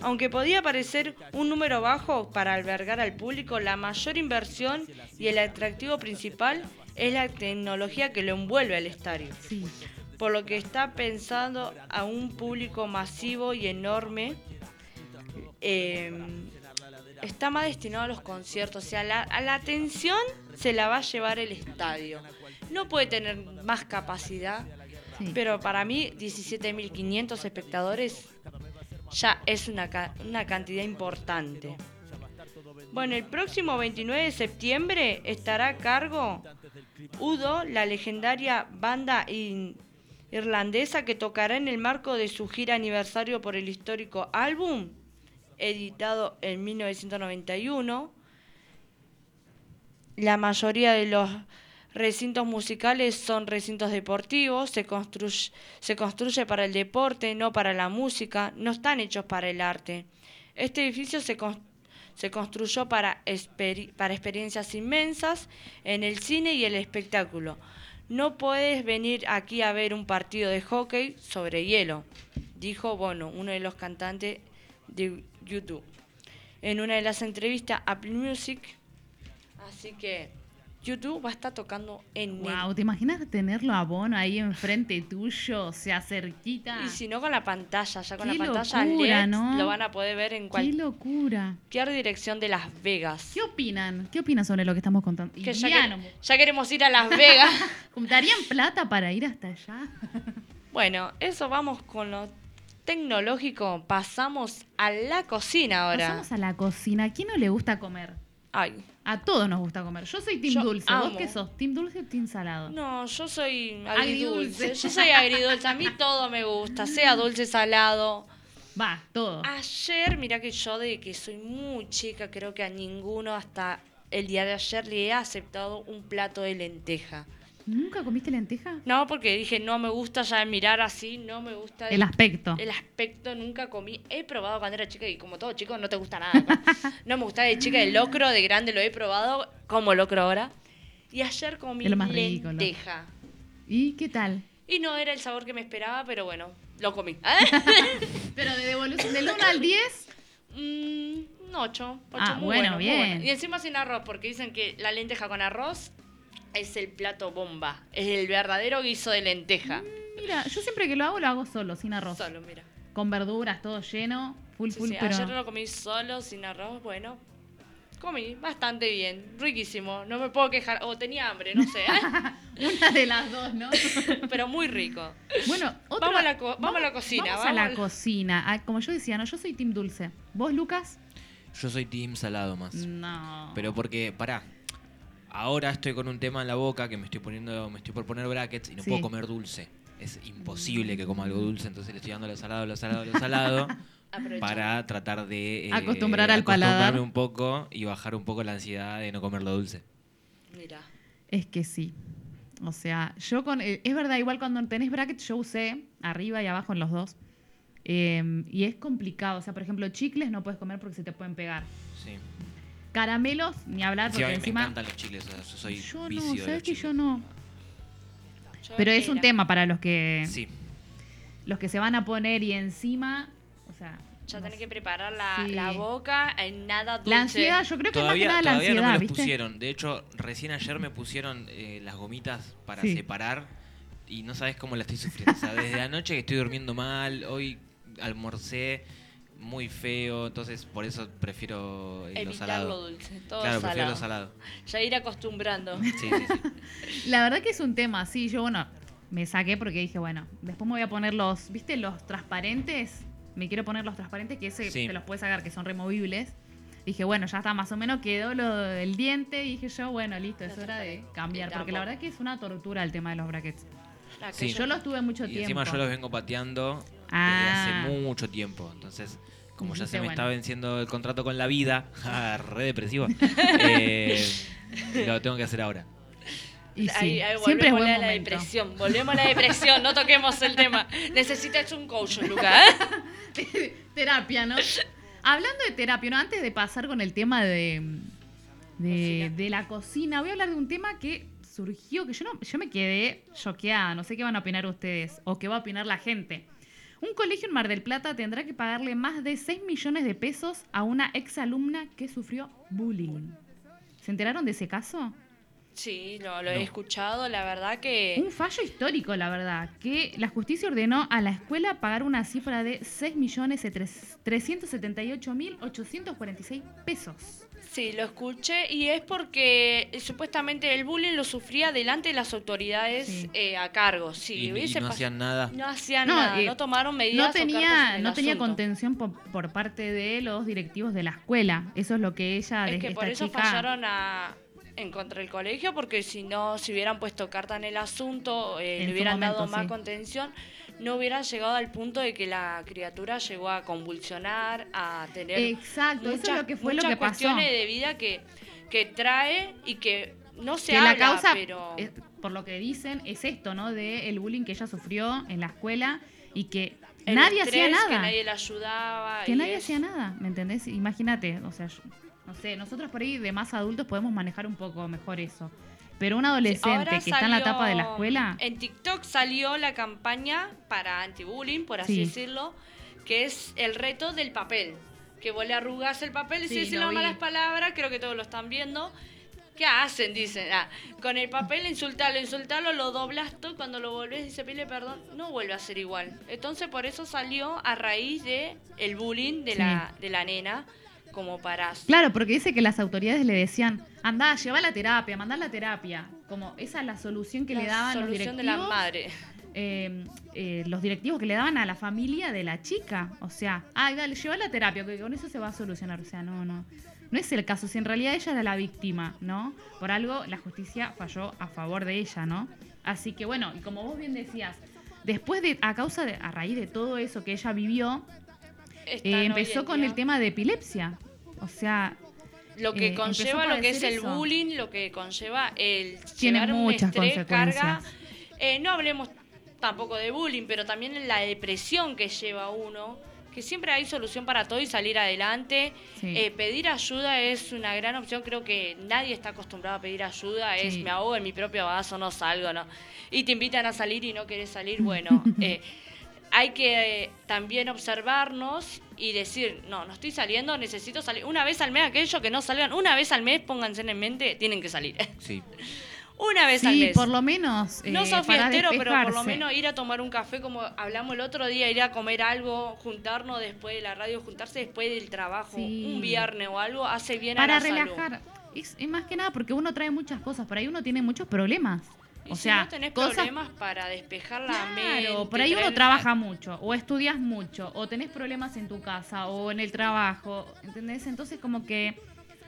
Aunque podía parecer un número bajo para albergar al público, la mayor inversión y el atractivo principal es la tecnología que lo envuelve al estadio, Sí. por lo que está pensando a un público masivo y enorme. eh, está más destinado a los conciertos, o sea, la- a la atención se la va a llevar el estadio. No puede tener más capacidad, Sí. pero para mí 17.500 espectadores ya es una, ca- una cantidad importante. Bueno, el próximo 29 de septiembre estará a cargo Udo, la legendaria banda irlandesa que tocará en el marco de su gira aniversario por el histórico álbum, editado en 1991. La mayoría de los recintos musicales son recintos deportivos, se construye, para el deporte, no para la música, no están hechos para el arte. Este edificio se, cons- se construyó para, para experiencias inmensas en el cine y el espectáculo. No puedes venir aquí a ver un partido de hockey sobre hielo, dijo Bono, uno de los cantantes de YouTube, en una de las entrevistas a Apple Music. Así que YouTube va a estar tocando en Wow, ¿te imaginas tenerlo a Bono ahí enfrente tuyo, o sea, cerquita? Y si no con la pantalla, ya con Qué la pantalla locura, LED ¿no? lo van a poder ver en ¡Qué cualquier locura! dirección de Las Vegas. ¿Qué opinan? ¿Qué opinan sobre lo que estamos contando? Que ya, que- ya queremos ir a Las Vegas. ¿Darían plata para ir hasta allá? bueno, eso vamos con lo tecnológico. Pasamos a la cocina ahora. Pasamos a la cocina. ¿A quién no le gusta comer? Ay, A todos nos gusta comer. Yo soy team Yo dulce. ¿Vos qué sos? ¿Team dulce o team salado? no, yo soy Agridulce. agridulce. Yo soy agridulce. A mí todo me gusta, sea dulce, salado. Va, todo. Ayer, mira que yo de que soy muy chica, creo que a ninguno hasta el día de ayer le he aceptado un plato de lenteja. ¿Nunca comiste lenteja? No, porque dije, no me gusta ya mirar así, no me gusta El aspecto. el aspecto, nunca comí. He probado cuando era chica y como todo chico no te gusta nada. no me gustaba de chica el locro, de grande lo he probado como locro ahora. Y ayer comí lo más lenteja. ¿Y qué tal? Y no era el sabor que me esperaba, pero bueno, lo comí. Pero de devolución del 1 al 10, Mm, un 8. Ah, bueno, bien. Y encima sin arroz, porque dicen que la lenteja con arroz es el plato bomba. Es el verdadero guiso de lenteja. mira, yo siempre que lo hago, lo hago solo, sin arroz. Solo, mira. Con verduras, todo lleno, full, Sí, full, sí, pero... Ayer lo comí solo, sin arroz, bueno. Comí bastante bien, riquísimo. No me puedo quejar. O tenía hambre, no sé. ¿eh? Una de las dos, ¿no? Pero muy rico. Bueno, otra- Vamos a la vamos a la cocina, Vamos, a la vamos. cocina. Ah, como yo decía, no, yo soy team dulce. ¿Vos, Lucas? Yo soy team salado más. No. Pero porque, pará. Ahora estoy con un tema en la boca que me estoy poniendo, me estoy por poner brackets y no Sí. puedo comer dulce. Es imposible que coma algo dulce, entonces le estoy dando lo salado, lo salado, lo salado. Para tratar de eh, Acostumbrar al acostumbrarme paladar. un poco y bajar un poco la ansiedad de no comer lo dulce. Mira. Es que sí. O sea, yo con. eh, es verdad, igual cuando tenés bracket, yo usé arriba y abajo en los dos. Eh, y es complicado. O sea, por ejemplo, chicles no puedes comer porque se te pueden pegar. Sí. Caramelos, ni hablar, Sí, porque a mí encima. me encantan los chicles, o sea, yo soy yo vicio no, de ¿sabes los que yo no? Yo Pero es un tema para los que Sí, los que se van a poner y encima. O sea. Ya no tenés que preparar la, Sí. la boca en nada dulce. La ansiedad, yo creo que todavía, más que nada la todavía ansiedad, no me los ¿viste? pusieron. De hecho, recién ayer me pusieron eh, las gomitas para Sí. separar y no sabes cómo la estoy sufriendo. O sea, desde anoche que estoy durmiendo mal, hoy almorcé muy feo, entonces por eso prefiero eh, lo Evitar salado. lo dulce, todo claro, prefiero salado. lo salado. Ya ir acostumbrando. Sí, sí, sí. La verdad que es un tema, sí. Yo, bueno, me saqué porque dije, bueno, después me voy a poner los, ¿viste? Los transparentes. Me quiero poner los transparentes que ese Sí. te los puedes sacar, que son removibles. Dije, bueno, ya está, más o menos quedó lo del diente. Y dije yo, bueno, listo, es hora de cambiar. Porque la verdad que es una tortura el tema de los brackets. Sí. que Yo los tuve mucho Y tiempo. encima yo los vengo pateando Ah. desde hace mucho tiempo. Entonces, como ya se me bueno. está venciendo el contrato con la vida, ah, re depresivo, eh, lo tengo que hacer ahora. Y sí, Ahí, ahí siempre es volvemos buen a la momento. depresión. Volvemos a la depresión, no toquemos el tema. Necesitas un coach, Luca. ¿eh? terapia, ¿no? Hablando de terapia, ¿no? Antes de pasar con el tema de, de, Cocina. de la cocina, voy a hablar de un tema que surgió, que yo no, yo me quedé choqueada, no sé qué van a opinar ustedes o qué va a opinar la gente. Un colegio en Mar del Plata tendrá que pagarle más de 6 millones de pesos a una exalumna que sufrió bullying. ¿Se enteraron de ese caso? Sí, lo, lo he escuchado, la verdad que... Un fallo histórico, la verdad, que la justicia ordenó a la escuela pagar una cifra de 6.378.846 pesos. Sí, lo escuché y es porque eh, supuestamente el bullying lo sufría delante de las autoridades Sí. eh, a cargo. Si y, no hacían nada. no hacían No, nada, eh, no tomaron medidas. No o cartas tenía, en el no tenía asunto. contención por, por parte de los directivos de la escuela. Eso es lo que ella, Es que esta por eso chica- fallaron a, en contra del colegio, porque si no, si hubieran puesto carta en el asunto, eh, En le hubieran dado más sí. contención, no hubieran llegado al punto de que la criatura llegó a convulsionar, a tener Exacto, eso es lo que fue lo que pasó. cuestiones de vida que, que trae y que no se que habla, la causa, pero... es- por lo que dicen, es esto, ¿no? De el bullying que ella sufrió en la escuela y que el nadie hacía nada. Que nadie la ayudaba. Que y nadie hacía nada, ¿me entendés? Imagínate, o sea, yo- no sé, nosotros por ahí de más adultos podemos manejar un poco mejor eso. Pero un adolescente Ahora que está en la etapa de la escuela, En TikTok salió la campaña para anti-bullying, por así Sí. decirlo, que es el reto del papel. Que vos le arrugás el papel y Sí, si decís las malas palabras, creo que todos lo están viendo. ¿Qué hacen? Dicen, ah, con el papel insultarlo, insultarlo, lo doblas tú, cuando lo volvés dice pide perdón, no vuelve a ser igual. Entonces por eso salió a raíz de el bullying de, Sí. la, de la nena, como para... Claro, porque dice que las autoridades le decían, anda, lleva la terapia, mandá la terapia. Como esa es la solución que le daban los directivos. de la madre. eh, eh, los directivos que le daban a la familia de la chica. O sea, ay, dale, lleva la terapia, que con eso se va a solucionar. O sea, no, no. No es el caso, si en realidad ella era la víctima, ¿no? Por algo la justicia falló a favor de ella, ¿no? Así que bueno, y como vos bien decías, después de, a causa de, a raíz de todo eso que ella vivió, eh, empezó con el tema de epilepsia. O sea, Lo que eh, conlleva lo que es el eso. bullying, lo que conlleva el Tiene llevar un muchas estrés, carga. Eh, no hablemos tampoco de bullying, pero también la depresión que lleva uno, que siempre hay solución para todo y salir adelante. Sí. Eh, pedir ayuda es una gran opción, creo que nadie está acostumbrado a pedir ayuda, es me ahogo en mi propio vaso, no salgo, ¿no? Y te invitan a salir y no querés salir, bueno, hay que eh, también observarnos y decir, no, no estoy saliendo, necesito salir. Una vez al mes, aquellos que no salgan, una vez al mes, pónganse en mente, tienen que salir. Sí. una vez al sí, mes. por lo menos. No eh, sos fiestero, pero por lo menos ir a tomar un café, como hablamos el otro día, ir a comer algo, juntarnos después de la radio, juntarse después del trabajo, Sí. un viernes o algo, hace bien Para a la salud. relajar. Es, es más que nada porque uno trae muchas cosas. Por ahí uno tiene muchos problemas. O si sea, no tenés cosas problemas para despejar la mente. Claro, por ahí uno trabaja mucho, o estudias mucho, o tenés problemas en tu casa, o en el trabajo, ¿entendés? Entonces como que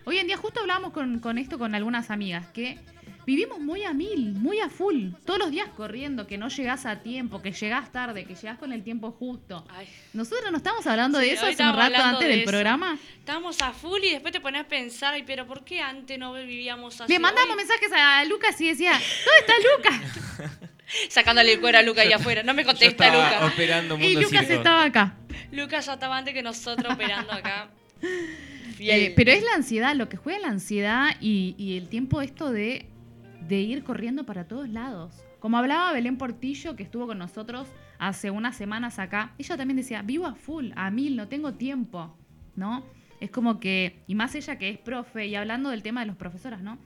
hoy en día justo hablábamos con, con esto con algunas amigas, que vivimos muy a mil, muy a full, todos los días corriendo, que no llegás a tiempo, que llegás tarde, que llegás con el tiempo justo. Ay, Nosotros no estamos hablando de eso hace un rato hablando antes de del eso. programa. Estábamos a full y después te pones a pensar, ay, pero ¿por qué antes no vivíamos así? Le mandamos Hoy- mensajes a Lucas y decía, ¿dónde está Lucas? Sacándole el cuero a Luca ahí afuera. No me Yo contesta estaba Luca. operando Y Lucas Circo. estaba acá. Lucas ya estaba antes que nosotros operando acá. Eh, pero es la ansiedad, lo que juega la ansiedad y, y el tiempo esto de, de ir corriendo para todos lados. Como hablaba Belén Portillo, que estuvo con nosotros hace unas semanas acá, ella también decía, vivo a full, a mil, no tengo tiempo, ¿no? Es como que, y más ella que es profe, y hablando del tema de los profesoras, ¿no?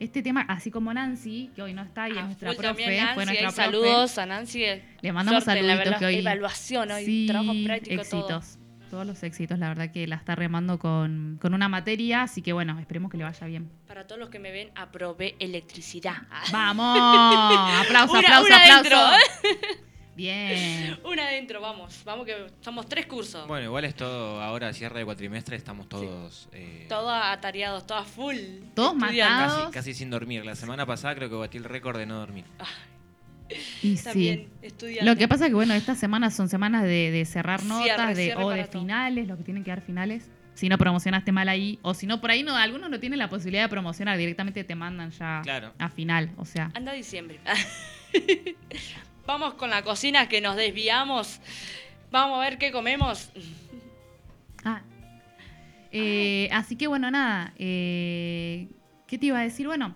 Este tema, así como Nancy, que hoy no está y es A nuestra profe, Nancy, fue nuestra profe. saludos a Nancy. Le mandamos en la que hoy. evaluación, hoy sí, trabajo práctico, éxitos. todo. Todos los éxitos, la verdad que la está remando con, con una materia, así que bueno, esperemos que le vaya bien. Para todos los que me ven, aprobé electricidad. ¡Vamos! Aplauso, Una- aplauso, una aplauso. adentro. Bien. Una adentro, vamos. Vamos que somos tres cursos. Bueno, igual es todo, ahora cierre de cuatrimestre, estamos todos eh, Todos atareados, todas full. Todos estudiando. matados. casi, casi sin dormir. La semana pasada creo que batí el récord de no dormir. Y También sí. estudiando. Lo que pasa que, bueno, estas semanas son semanas de, de cerrar Cierre, notas de, cierre o de finales, los que tienen que dar finales. Si no promocionaste mal ahí, o si no, por ahí no, algunos no tienen la posibilidad de promocionar, directamente te mandan ya Claro. a final. O sea, Anda diciembre. Vamos con la cocina que nos desviamos. Vamos a ver qué comemos. Ah. Eh, así que bueno, nada. eh, ¿Qué te iba a decir? Bueno,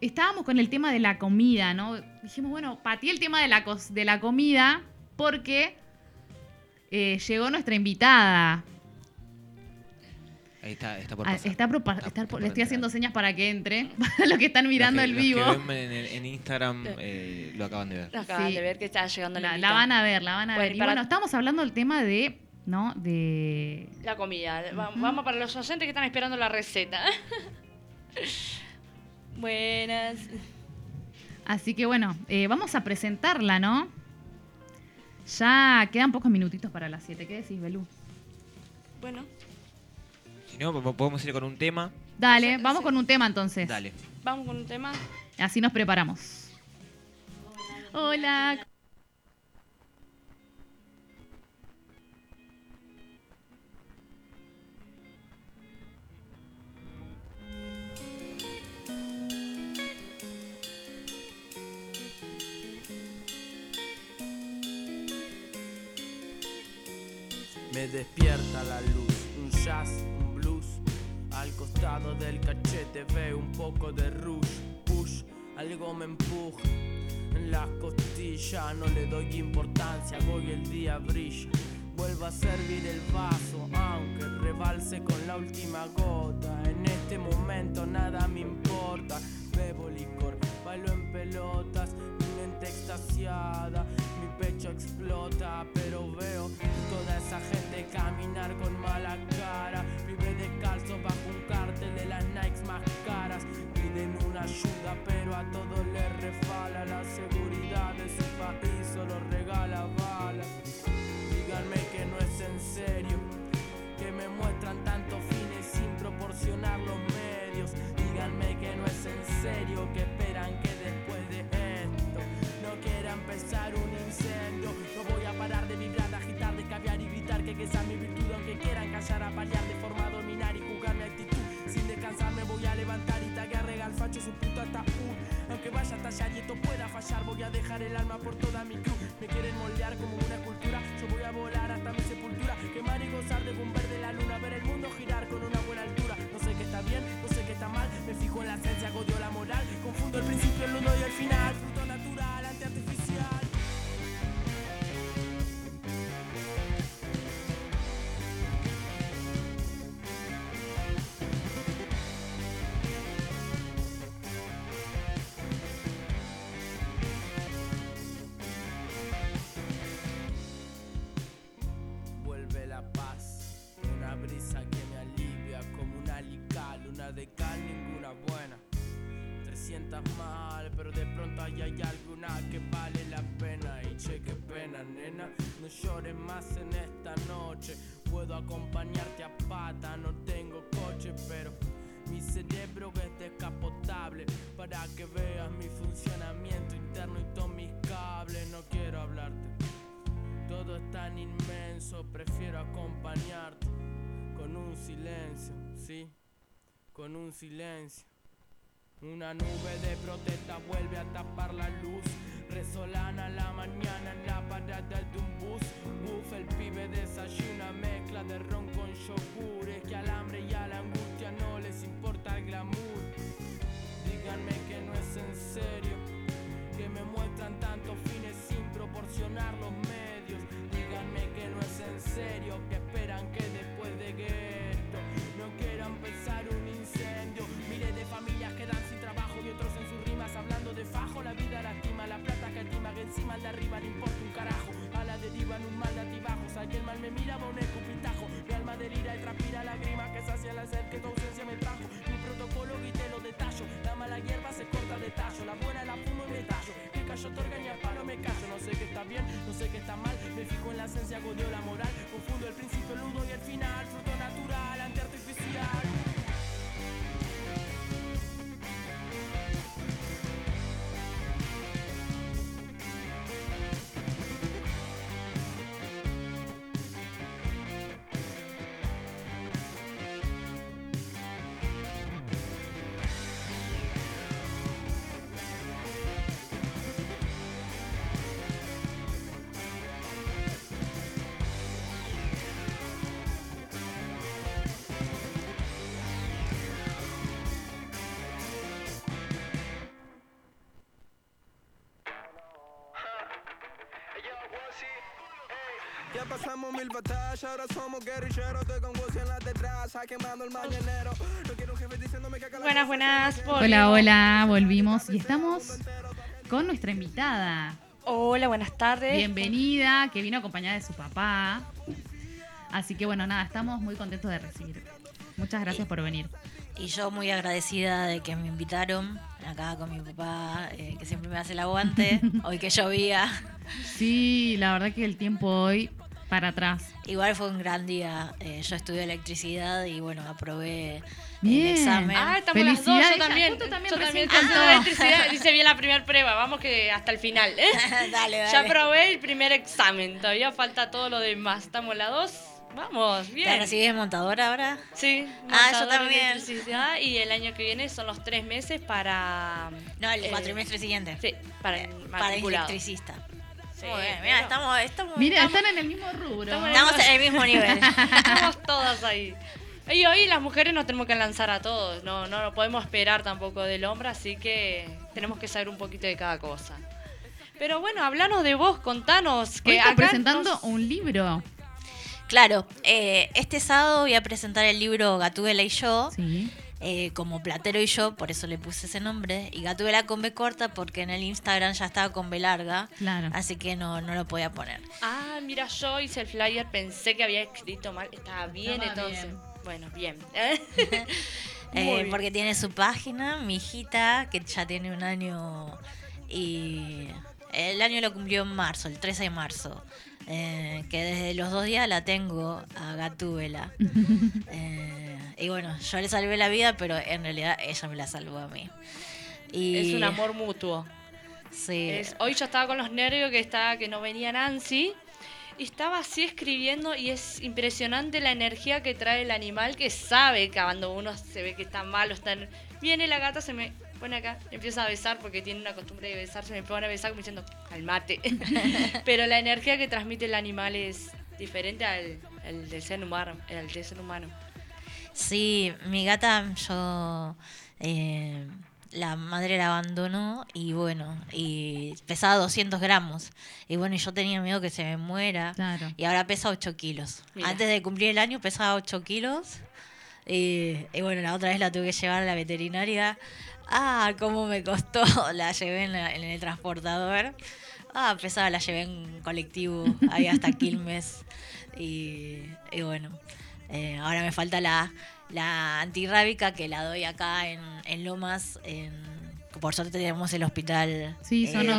estábamos con el tema de la comida, ¿no? Dijimos, bueno, pateé el tema de la, de la comida porque eh, llegó nuestra invitada. Ahí está, está por Ah, pasar. está por pa- Está- está está por- por le estoy entrar. haciendo señas para que entre. Para los que están mirando que- el los vivo. que ven en, el- en Instagram eh, lo acaban de ver. Acaban Sí. de ver que está llegando la, La, la van a ver, la van a Bueno, ver. y para- bueno, estamos hablando del tema de, ¿no? De La comida. Vamos para los oyentes que están esperando la receta. Buenas. Así que bueno, eh, vamos a presentarla, ¿no? Ya quedan pocos minutitos para las 7. ¿Qué decís, Belú? Bueno, Si no, po- podemos ir con un tema. Dale, vamos sí. con un tema entonces. Dale. vamos con un tema. Así nos preparamos. Hola. Me despierta la luz, un jazz, un blues. Al costado del cachete veo un poco de rush, push, algo me empuja. En las costillas no le doy importancia, hoy el día brilla. Vuelvo a servir el vaso, aunque rebalse con la última gota. En este momento nada me importa. Bebo licor, bailo en pelotas, mi mente extasiada, mi pecho explota, pero veo caminar con mala cara. Vive descalzo bajo un cártel de las Nikes más caras. Piden una ayuda, pero a todos les acompañarte a pata, no tengo coche, pero mi cerebro es descapotable para que veas mi funcionamiento interno y todos mis cables. No quiero hablarte. Todo es tan inmenso, prefiero acompañarte con un silencio, sí, con un silencio. Una nube de protesta vuelve a tapar la luz. Resolana la mañana en la parada de un bus. Buf, el pibe desayuna mezcla de ron con yogur. Es que al hambre y a la angustia no les importa el glamour. Díganme que no es en serio que me muestran tantos fines sin proporcionar los medios. Díganme que no es en serio, que esperan que después de esto En un mal de altibajos. Alguien mal me mira, va un escupitajo. Mi alma delira y transpira lágrimas que sacia la sed que tu ausencia me trajo. Mi protocolo y te lo detallo. La mala hierba se corta de tallo. La buena la fumo y me tallo. Que callo otorga y al paro me callo. No sé qué está bien, no sé qué está mal. Me fijo en la esencia, godeo la moral. Confundo el principio, el nudo y el final. Ya pasamos mil batallas, ahora somos guerrilleros. Estoy con Wozy en la detrás, quemando el mañanero. No quiero un jefe diciéndome que acá la Buenas, buenas. Hola, hola, volvimos y estamos con nuestra invitada. Hola, buenas tardes. Bienvenida, que vino acompañada de su papá. Así que bueno, nada, estamos muy contentos de recibir. Muchas gracias por venir. Y yo muy agradecida de que me invitaron acá con mi papá, eh, que siempre me hace el aguante, hoy que llovía. Sí, la verdad que el tiempo hoy para atrás. Igual fue un gran día. eh, yo estudié electricidad y bueno, aprobé Bien. el examen. Ah, estamos las dos, yo también. Justo también yo también tengo electricidad. Dice bien la primera prueba, vamos que hasta el final. ¿eh? dale, dale. Ya probé el primer examen, todavía falta todo lo demás. Estamos las dos, vamos, ¿Te bien. recibís de montadora ahora? Sí, Ah, yo también. y el año que viene son los tres meses para... No, el eh, cuatrimestre siguiente. Sí, para el Para electricista. Sí, Muy bien, pero mira, estamos, estamos, Mira, estamos, están en el mismo rubro. Estamos estamos en el mismo nivel. Estamos todas ahí. Y hoy las mujeres nos tenemos que lanzar a todos, no, no lo podemos esperar tampoco del hombre, así que tenemos que saber un poquito de cada cosa. Pero bueno, hablanos de vos, contanos. Que Hoy está acá presentando nos- un libro. Claro, eh, este sábado voy a presentar el libro Gatúbela y yo. Sí. Eh, como Platero y yo, por eso le puse ese nombre. Y Gatúbela con B corta porque en el Instagram ya estaba con B larga. Claro. Así que no, no lo podía poner. Ah, mira, yo hice el flyer, pensé que había escrito mal. Estaba bien entonces. bien. Bueno, bien. Eh, bien. porque tiene su página, mi hijita, que ya tiene un año y el año lo cumplió en marzo, el 13 de marzo. Eh, que desde los dos días la tengo a Gatúbela. Eh, y bueno, yo le salvé la vida, pero en realidad ella me la salvó a mí. Y, Es un amor mutuo. Sí. Es- hoy yo estaba con los nervios que estaba que no venía Nancy y estaba así escribiendo y es impresionante la energía que trae el animal que sabe que cuando uno se ve que está malo, está... en- Viene la gata, se me pone acá, empieza a besar porque tiene una costumbre de besarse, me pone a besar como diciendo, calmate. Pero la energía que transmite el animal es diferente al, al del ser humano. Al del ser humano. Sí, mi gata, yo. eh, la madre la abandonó y bueno, y pesaba 200 gramos. Y bueno, y yo tenía miedo que se me muera. Claro. Y ahora pesa 8 kilos. Mira. Antes de cumplir el año pesaba 8 kilos. Y, y bueno, la otra vez la tuve que llevar a la veterinaria. Ah, cómo me costó. La llevé en, la- en el transportador. Ah, pesada, la llevé en colectivo, ahí hasta Quilmes. Y, y bueno, eh, ahora me falta la, la antirrábica que la doy acá en, en Lomas. En, por suerte tenemos el hospital, Sí, son eh,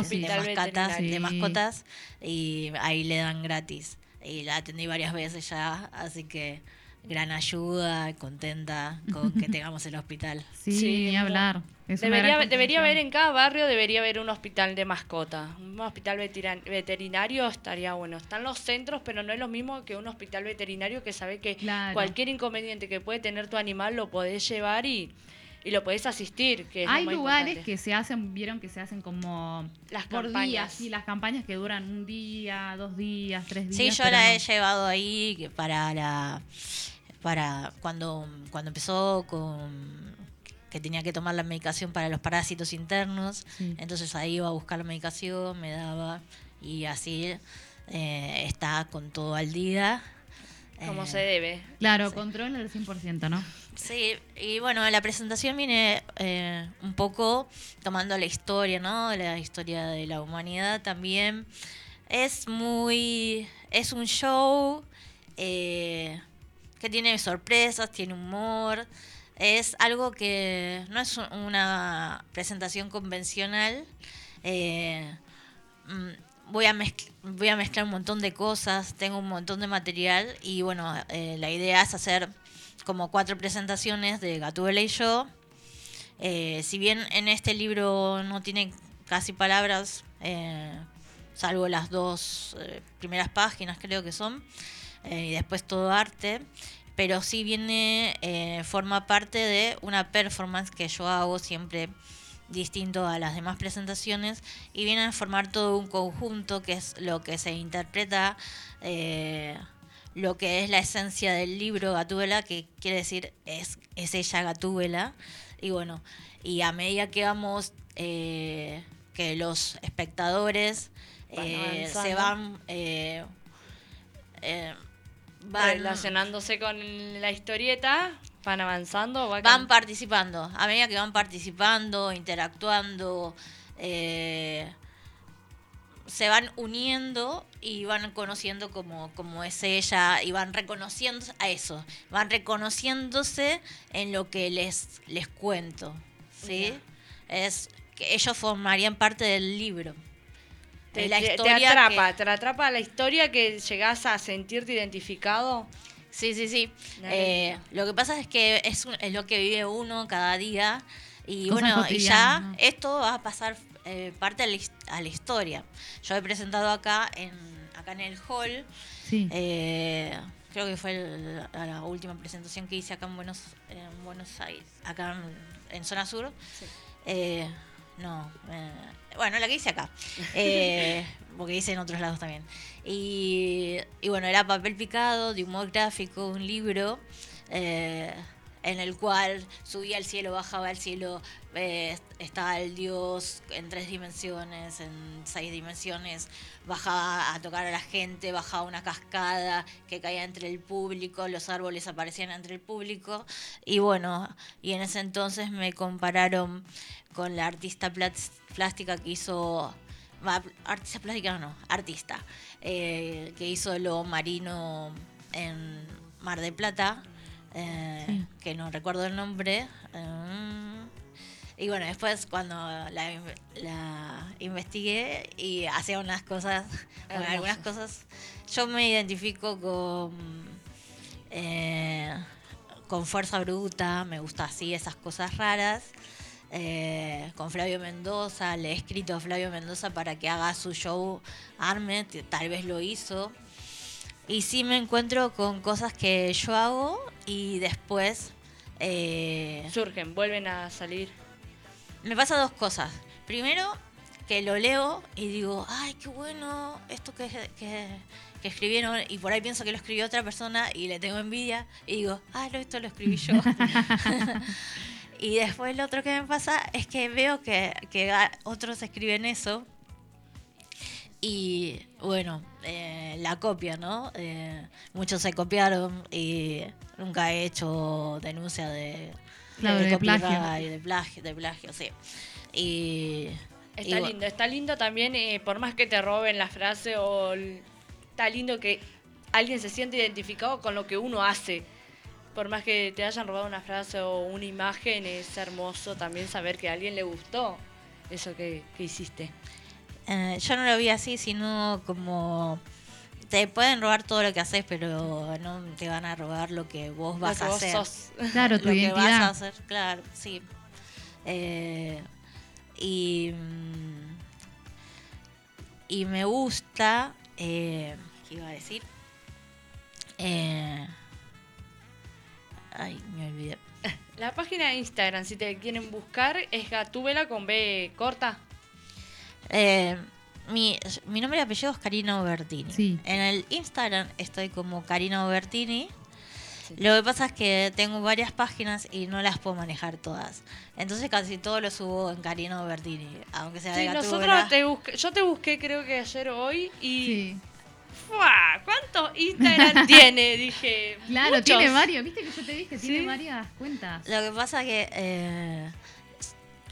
de, mascotas y ahí le dan gratis. Y la atendí varias veces ya, así que gran ayuda, contenta con que tengamos el hospital. Sí, Sí, ni hablar. Es Debería, haber en cada barrio, debería haber un hospital de mascota. Un hospital veterinario estaría bueno. Están los centros, pero no es lo mismo que un hospital veterinario que sabe que Claro. cualquier inconveniente que puede tener tu animal lo podés llevar y, y lo podés asistir. Que es lo Hay lugares importante. que se hacen, vieron que se hacen como Las por campañas. días, sí, las campañas que duran un día, dos días, tres días. Sí, yo la no. he llevado ahí que para la para cuando cuando empezó con que tenía que tomar la medicación para los parásitos internos, Sí. entonces ahí iba a buscar la medicación, me daba y así eh, está con todo al día. Como Eh, se debe. Claro, Sí. controla el 100%, ¿no? Sí, y bueno, la presentación viene eh, un poco tomando la historia, ¿no? La historia de la humanidad también. Es muy. Es un show eh, que tiene sorpresas, tiene humor. Es algo que no es una presentación convencional. Eh, mm, voy a, voy a mezclar un montón de cosas, tengo un montón de material y bueno, eh, la idea es hacer como cuatro presentaciones de Gatúbela y yo. Eh, si bien en este libro no tiene casi palabras, eh, salvo las dos eh, primeras páginas creo que son, y después todo arte, pero sí viene, forma parte de una performance que yo hago siempre distinto a las demás presentaciones y viene a formar todo un conjunto que es lo que se interpreta lo que es la esencia del libro Gatúbela que quiere decir es, es ella Gatúbela y bueno y a medida que vamos eh, que los espectadores Van eh, se van eh, eh, van Relacionándose con la historieta, van avanzando. Va van cam- participando. A medida que van participando, interactuando, eh, se van uniendo y van conociendo como, como es ella y van reconociendo a eso. Van reconociéndose en lo que les, les cuento. ¿Sí? Es que ellos formarían parte del libro. te, de la te- te atrapa, que- te atrapa la historia que llegás a sentirte identificado. Sí, sí, sí. Eh, lo que pasa es que es, un- es lo que vive uno cada día. Y Cosas bueno, y ya esto va a pasar eh, parte a la, his- a la historia. Yo he presentado acá en, acá en el hall. Sí. eh, creo que fue el- la, última presentación que hice acá en Buenos, en Buenos Aires, acá en, en Zona Sur. Eh, no, bueno, la que hice acá. Porque hice en otros lados también. Y, y bueno, era papel picado, de humor gráfico, un libro. en el cual subía al cielo, bajaba al cielo, eh, estaba el dios en tres dimensiones, en seis dimensiones, bajaba a tocar a la gente, bajaba una cascada que caía entre el público, los árboles aparecían entre el público, y bueno, y en ese entonces me compararon con la artista plástica que hizo, va, artista plástica no, artista, eh, que hizo lo marino en Mar de Plata, eh, Sí. que no recuerdo el nombre. eh, y bueno, después cuando la, in- la investigué y hacía unas cosas, bueno, algunas cosas, yo me identifico con, eh, con Fuerza Bruta, me gusta así esas cosas raras. eh, con Flavio Mendoza, le he escrito a Flavio Mendoza para que haga su show Arme, tal vez lo hizo. y sí me encuentro con cosas que yo hago y después eh, Surgen, vuelven a salir. Me pasa dos cosas. Primero, que lo leo y digo, ay, qué bueno esto que, que, que escribieron. Y por ahí pienso que lo escribió otra persona y le tengo envidia. Y digo, ah, no, esto lo escribí yo. y después lo otro que me pasa es que veo que, que otros escriben eso. Y bueno, eh, la copia, ¿no? Eh, muchos se copiaron y nunca he hecho denuncia de, Claro, de plagio. de plagio, de plagio, sí. Y Está y lindo, está lindo también, eh, por más que te roben la frase o el- está lindo que alguien se siente identificado con lo que uno hace. Por más que te hayan robado una frase o una imagen, es hermoso también saber que a alguien le gustó eso que, que hiciste. Eh, yo no lo vi así, sino como te pueden robar todo lo que haces, pero no te van a robar lo que vos vas que a vos hacer. sos. Claro, tu lo que vas a hacer, claro, sí. Eh, y, mm, y me gusta, eh, ¿qué iba a decir? Eh, ay, me olvidé. La página de Instagram, si te quieren buscar, es Gatúbela con B corta. Eh, mi, mi nombre y apellido es Karina Obertini. Sí. En el Instagram estoy como Karina Obertini. Sí. Lo que pasa es que tengo varias páginas y no las puedo manejar todas. Entonces casi todo lo subo en Karina Obertini, aunque sea de Sí, nosotros te busqué, yo te busqué creo que ayer o hoy y Sí. ¡fua! ¿cuántos Instagram tiene? Dije, Claro, muchos. tiene varios. ¿Viste que yo te dije? Tiene varias cuentas. Lo que pasa es que eh,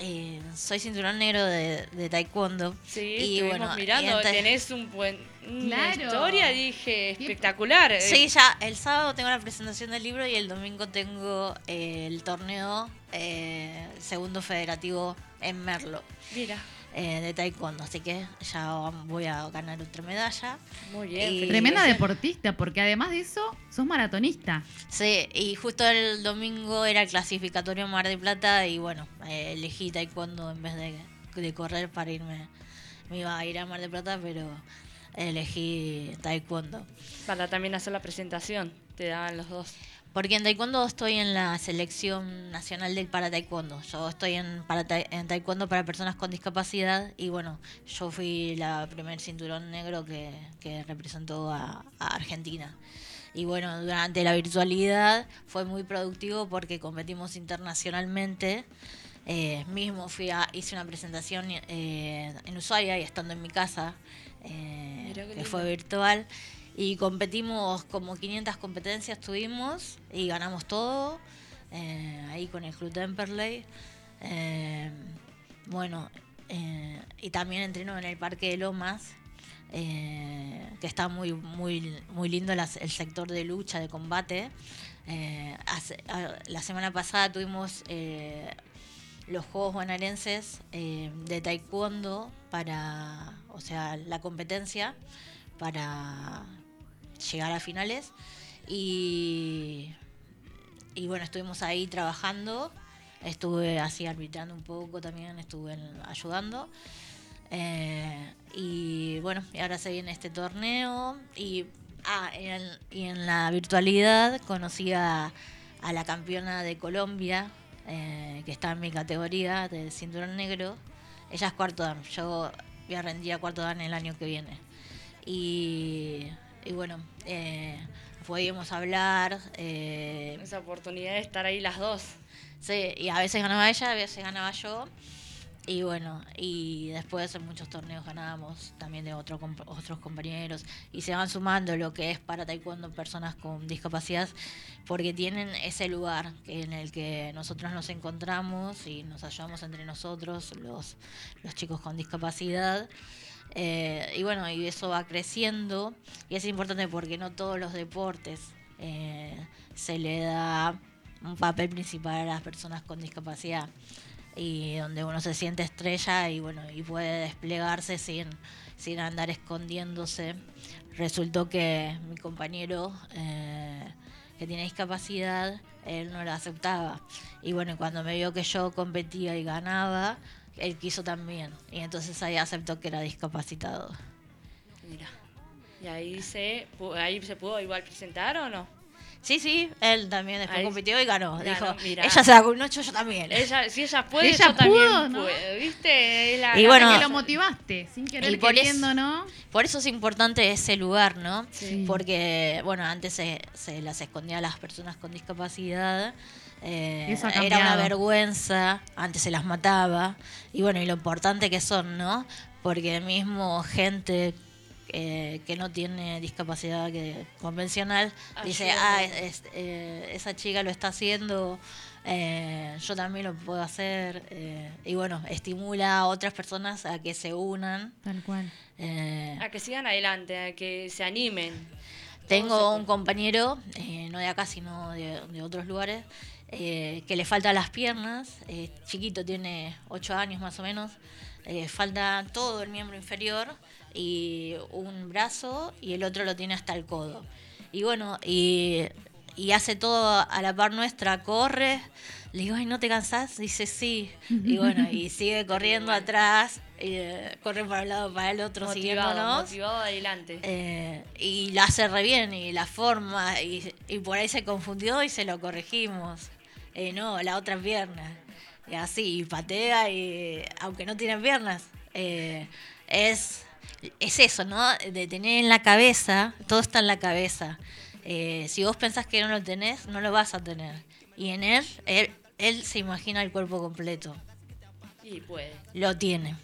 eh, soy cinturón negro de, de taekwondo. Sí, Y estuvimos bueno, mirando, y tenés un buen, una Claro. historia, dije, espectacular. eh. Sí, ya el sábado tengo la presentación del libro y el domingo tengo eh, el torneo eh, segundo federativo en Merlo Mira, eh, de taekwondo. Así que ya voy a ganar otra medalla. muy bien. Y- Tremenda deportista, porque además de eso, sos maratonista. Sí, y justo el domingo era el clasificatorio Mar de Plata y bueno, eh, elegí taekwondo en vez de, de correr para irme. Me iba a ir a Mar de Plata, pero elegí taekwondo. Para también hacer la presentación, te daban los dos. Porque en taekwondo estoy en la selección nacional del para taekwondo. Yo estoy en, para ta- en taekwondo para personas con discapacidad y bueno, yo fui la primer cinturón negro que, que representó a, a Argentina. Y bueno, durante la virtualidad fue muy productivo porque competimos internacionalmente. Eh, mismo fui a, hice una presentación eh, en Ushuaia y estando en mi casa, eh, que fue virtual. Y competimos como 500 competencias tuvimos y ganamos todo. eh, ahí con el Club Temperley. Eh, bueno, eh, y también entreno en el Parque de Lomas, que está muy, muy, muy lindo el sector de lucha, de combate. La semana pasada tuvimos los Juegos Bonaerenses de Taekwondo para, o sea, la competencia para llegar a finales. Y, y bueno, estuvimos ahí trabajando. Estuve así arbitrando un poco también, estuve ayudando. Eh, y bueno, y ahora se viene este torneo. Y, ah, en, y en la virtualidad conocí a, a la campeona de Colombia, eh, que está en mi categoría de cinturón negro. Ella es cuarto dan. Yo voy a a cuarto dan el año que viene. Y, y bueno, eh, podíamos hablar. eh, Esa oportunidad de estar ahí las dos. Sí, y a veces ganaba ella, a veces ganaba yo. Y bueno, y después en muchos torneos ganábamos también de otro, otros compañeros. Y se van sumando lo que es para taekwondo personas con discapacidad, porque tienen ese lugar en el que nosotros nos encontramos y nos ayudamos entre nosotros, los, los chicos con discapacidad. Eh, y bueno, y eso va creciendo. Y es importante porque no todos los deportes eh, se le da un papel principal a las personas con discapacidad y donde uno se siente estrella y bueno y puede desplegarse sin, sin andar escondiéndose resultó que mi compañero eh, que tiene discapacidad él no la aceptaba y bueno cuando me vio que yo competía y ganaba él quiso también y entonces ahí aceptó que era discapacitado Mira. Y ahí se, ahí se pudo igual presentar o no? Sí, sí, él también después Ahí- compitió y ganó. Ganó, Dijo, mirá. ella se un 8, yo también. Ella, si ella puede, Ella yo también pudo, ¿no? puedo, ¿viste? La- Y la- bueno, que lo motivaste, sin querer Y por queriendo, ¿no? Por eso es importante ese lugar, ¿no? Sí. Porque, bueno, antes se, se las escondía a las personas con discapacidad. Eh, era una vergüenza, antes se las mataba. Y bueno, y lo importante que son, ¿no? Porque mismo gente eh, que no tiene discapacidad que, convencional dice, Ayuda. ah, es- eh, esa chica lo está haciendo, eh, yo también lo puedo hacer. eh, y bueno, estimula a otras personas a que se unan. Tal cual. eh, A que sigan adelante, a que se animen. tengo un compañero, eh, no de acá, sino de, de otros lugares, eh, que le falta las piernas, eh, chiquito, tiene 8 años más o menos, eh, falta todo el miembro inferior y un brazo y el otro lo tiene hasta el codo. Y bueno, y, y hace todo a la par nuestra, corre, le digo, ay, ¿no te cansás? Dice, sí. Y bueno, y sigue corriendo atrás, y, eh, corre para un lado, para el otro, Motivado, siguiéndonos. motivado adelante. Eh, y la hace re bien y la forma y, y por ahí se confundió y se lo corregimos. Eh, no, la otra pierna. Y así, y patea y aunque no tiene piernas. eh, es, es eso, ¿no? De tener en la cabeza, todo está en la cabeza. Eh, si vos pensás que no lo tenés, no lo vas a tener. Y en él, él, él se imagina el cuerpo completo. Y puede. Lo tiene.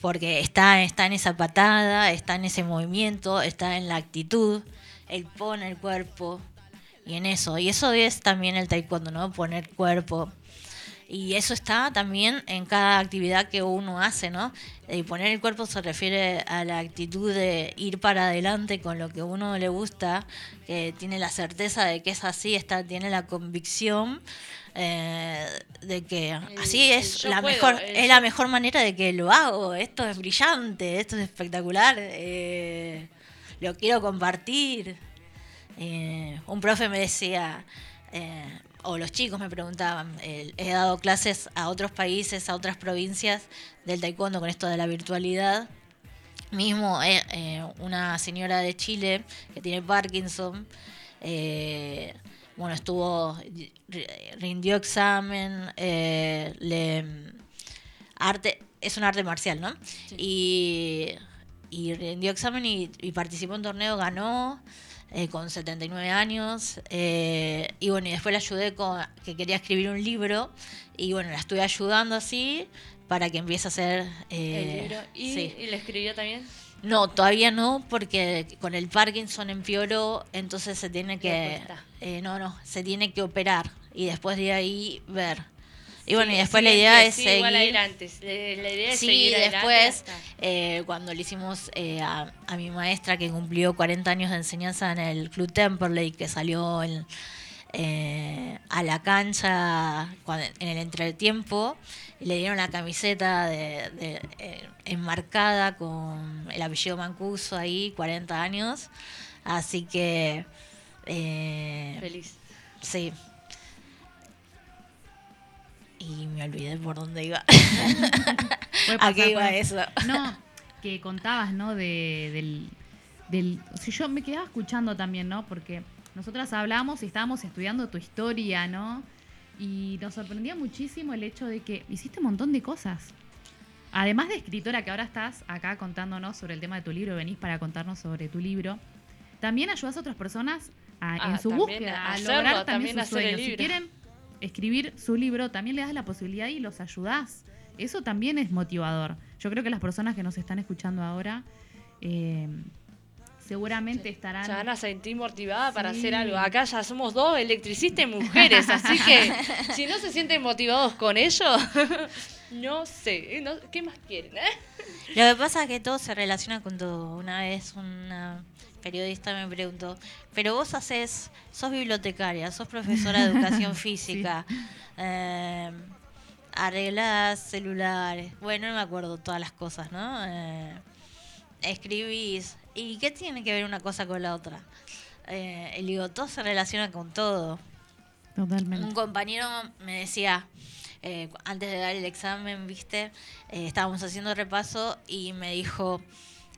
Porque está, está en esa patada, está en ese movimiento, está en la actitud, él pone el cuerpo y en eso. Y eso es también el taekwondo, ¿no? Poner cuerpo. Y eso está también en cada actividad que uno hace, ¿no? Y poner el cuerpo se refiere a la actitud de ir para adelante con lo que a uno le gusta, que tiene la certeza de que es así, está, tiene la convicción eh, de que así es la puedo, mejor, es yo- la mejor manera de que lo hago. Esto es brillante, esto es espectacular. eh, lo quiero compartir. Eh, un profe me decía, eh, o los chicos me preguntaban, eh, he dado clases a otros países, a otras provincias del taekwondo con esto de la virtualidad. Mismo eh, una señora de Chile que tiene Parkinson, bueno, estuvo, ri- rindió examen, le, arte, es un arte marcial, ¿no? Y, y rindió examen y, y participó en torneo, ganó eh, con 79 años. eh, y bueno, y después la ayudé con que quería escribir un libro. Y bueno, la estuve ayudando así para que empiece a hacer. eh, el libro. ¿Y, sí. y le escribió también? No, todavía no, porque con el Parkinson empeoró, entonces se tiene que. Eh, no, no, se tiene que operar y después de ahí ver. Y Sí, bueno, y después sí, la idea sí, es sí, seguir. Igual adelante. La idea es Sí, después, eh, cuando le hicimos eh, a, a mi maestra que cumplió 40 años de enseñanza en el Club Temperley, que salió en- eh, a la cancha cuando- en el entretiempo, le dieron la camiseta de, de, eh, enmarcada con el apellido Mancuso ahí, 40 años. Así que. eh, Feliz. Sí. Y me olvidé por dónde iba. ¿A qué iba eso? No, que contabas, ¿no? De, del, del... o sea, yo me quedaba escuchando también, ¿no? Porque nosotras hablamos y estábamos estudiando tu historia, ¿no? Y nos sorprendía muchísimo el hecho de que hiciste un montón de cosas. Además de escritora, que ahora estás acá contándonos sobre el tema de tu libro, venís para contarnos sobre tu libro, también ayudas a otras personas a- Ah, en su búsqueda, a lograr también también sus sueños. Si quieren escribir su libro, también le das la posibilidad y los ayudás. Eso también es motivador. Yo creo que las personas que nos están escuchando ahora eh, seguramente estarán... Se van a sentir motivadas para hacer algo. Acá ya somos dos electricistas y mujeres, así que si no se sienten motivados con ello, no sé. no- ¿Qué más quieren? eh? Lo que pasa es que todo se relaciona con todo. Una vez una periodista me preguntó, pero vos haces, sos bibliotecaria, sos profesora de educación física, eh, arreglás celulares, bueno, no me acuerdo todas las cosas, ¿no? Eh, escribís. ¿Y qué tiene que ver una cosa con la otra? Eh, y digo, todo se relaciona con todo. Totalmente. Un compañero me decía, eh, antes de dar el examen, viste, Eh, estábamos haciendo repaso y me dijo,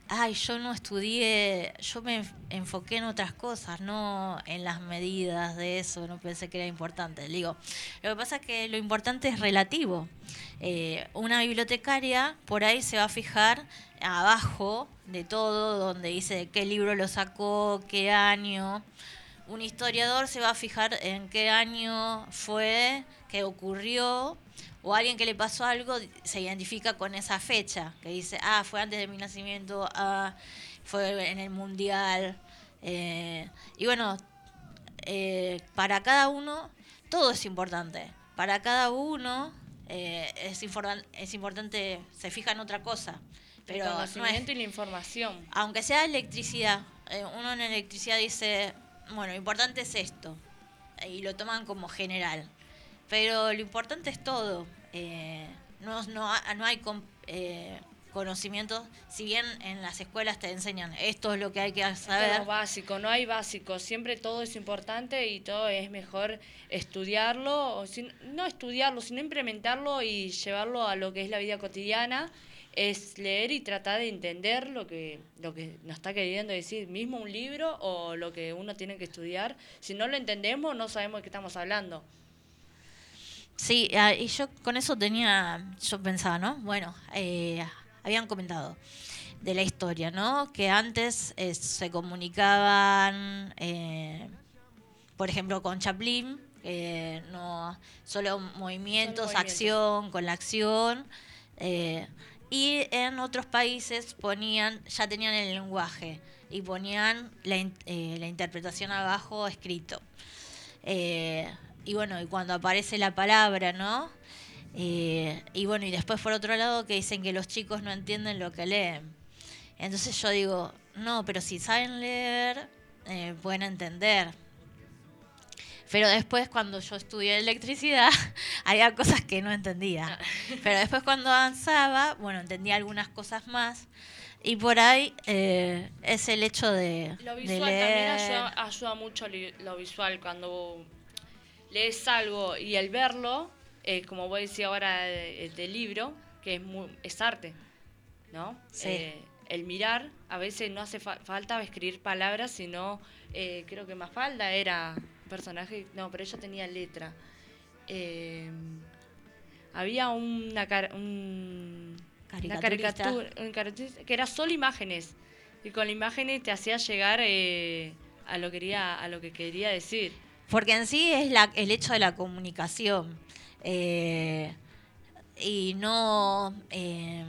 ay, yo no estudié, yo me enf- enfoqué en otras cosas, no en las medidas de eso, no pensé que era importante. Digo, lo que pasa es que lo importante es relativo. Eh, una bibliotecaria por ahí se va a fijar abajo de todo, donde dice qué libro lo sacó, qué año. Un historiador se va a fijar en qué año fue, qué ocurrió, o alguien que le pasó algo se identifica con esa fecha, que dice, ah, fue antes de mi nacimiento, ah, fue en el mundial. eh, y bueno, eh, para cada uno todo es importante. Para cada uno eh, es, informa- es importante, se fija en otra cosa. Pero el no es- y la información. aunque sea electricidad, eh, uno en electricidad dice, bueno, lo importante es esto, y lo toman como general. Pero lo importante es todo. eh, no, no, no hay eh, conocimientos, si bien en las escuelas te enseñan esto es lo que hay que saber. básico, no hay básico, siempre todo es importante y todo es mejor estudiarlo, o sin- no estudiarlo, sino implementarlo y llevarlo a lo que es la vida cotidiana, es leer y tratar de entender lo que, lo que nos está queriendo decir, mismo un libro o lo que uno tiene que estudiar. Si no lo entendemos, no sabemos de qué estamos hablando. Sí, ah, y yo con eso tenía, yo pensaba, ¿no? Bueno, eh, habían comentado de la historia, ¿no? Que antes eh, se comunicaban, eh, por ejemplo, con Chaplin, eh, no solo movimientos, movimientos. acción, con la acción. eh, y en otros países ponían, ya tenían el lenguaje y ponían la, eh, la interpretación abajo escrito. Eh, y bueno, y cuando aparece la palabra, ¿no? Eh, y bueno, y después por otro lado que dicen que los chicos no entienden lo que leen. Entonces yo digo, no, pero si saben leer, eh, pueden entender. Pero después cuando yo estudié electricidad, había cosas que no entendía. Pero después cuando avanzaba, bueno, entendía algunas cosas más. Y por ahí eh, es el hecho de, Lo de visual leer. también ayuda, ayuda mucho lo visual cuando lees algo y el verlo, eh, como voy a decir ahora de- del libro, que es, muy, es arte, ¿no? Sí. Eh, el mirar, a veces no hace fa- falta escribir palabras, sino eh, creo que Mafalda era un personaje, no, pero ella tenía letra. Eh, había una, car- un- una caricatura un que era solo imágenes y con las imágenes te hacía llegar eh, a lo que quería a lo que quería decir. Porque en sí es la, el hecho de la comunicación. eh, y no, eh,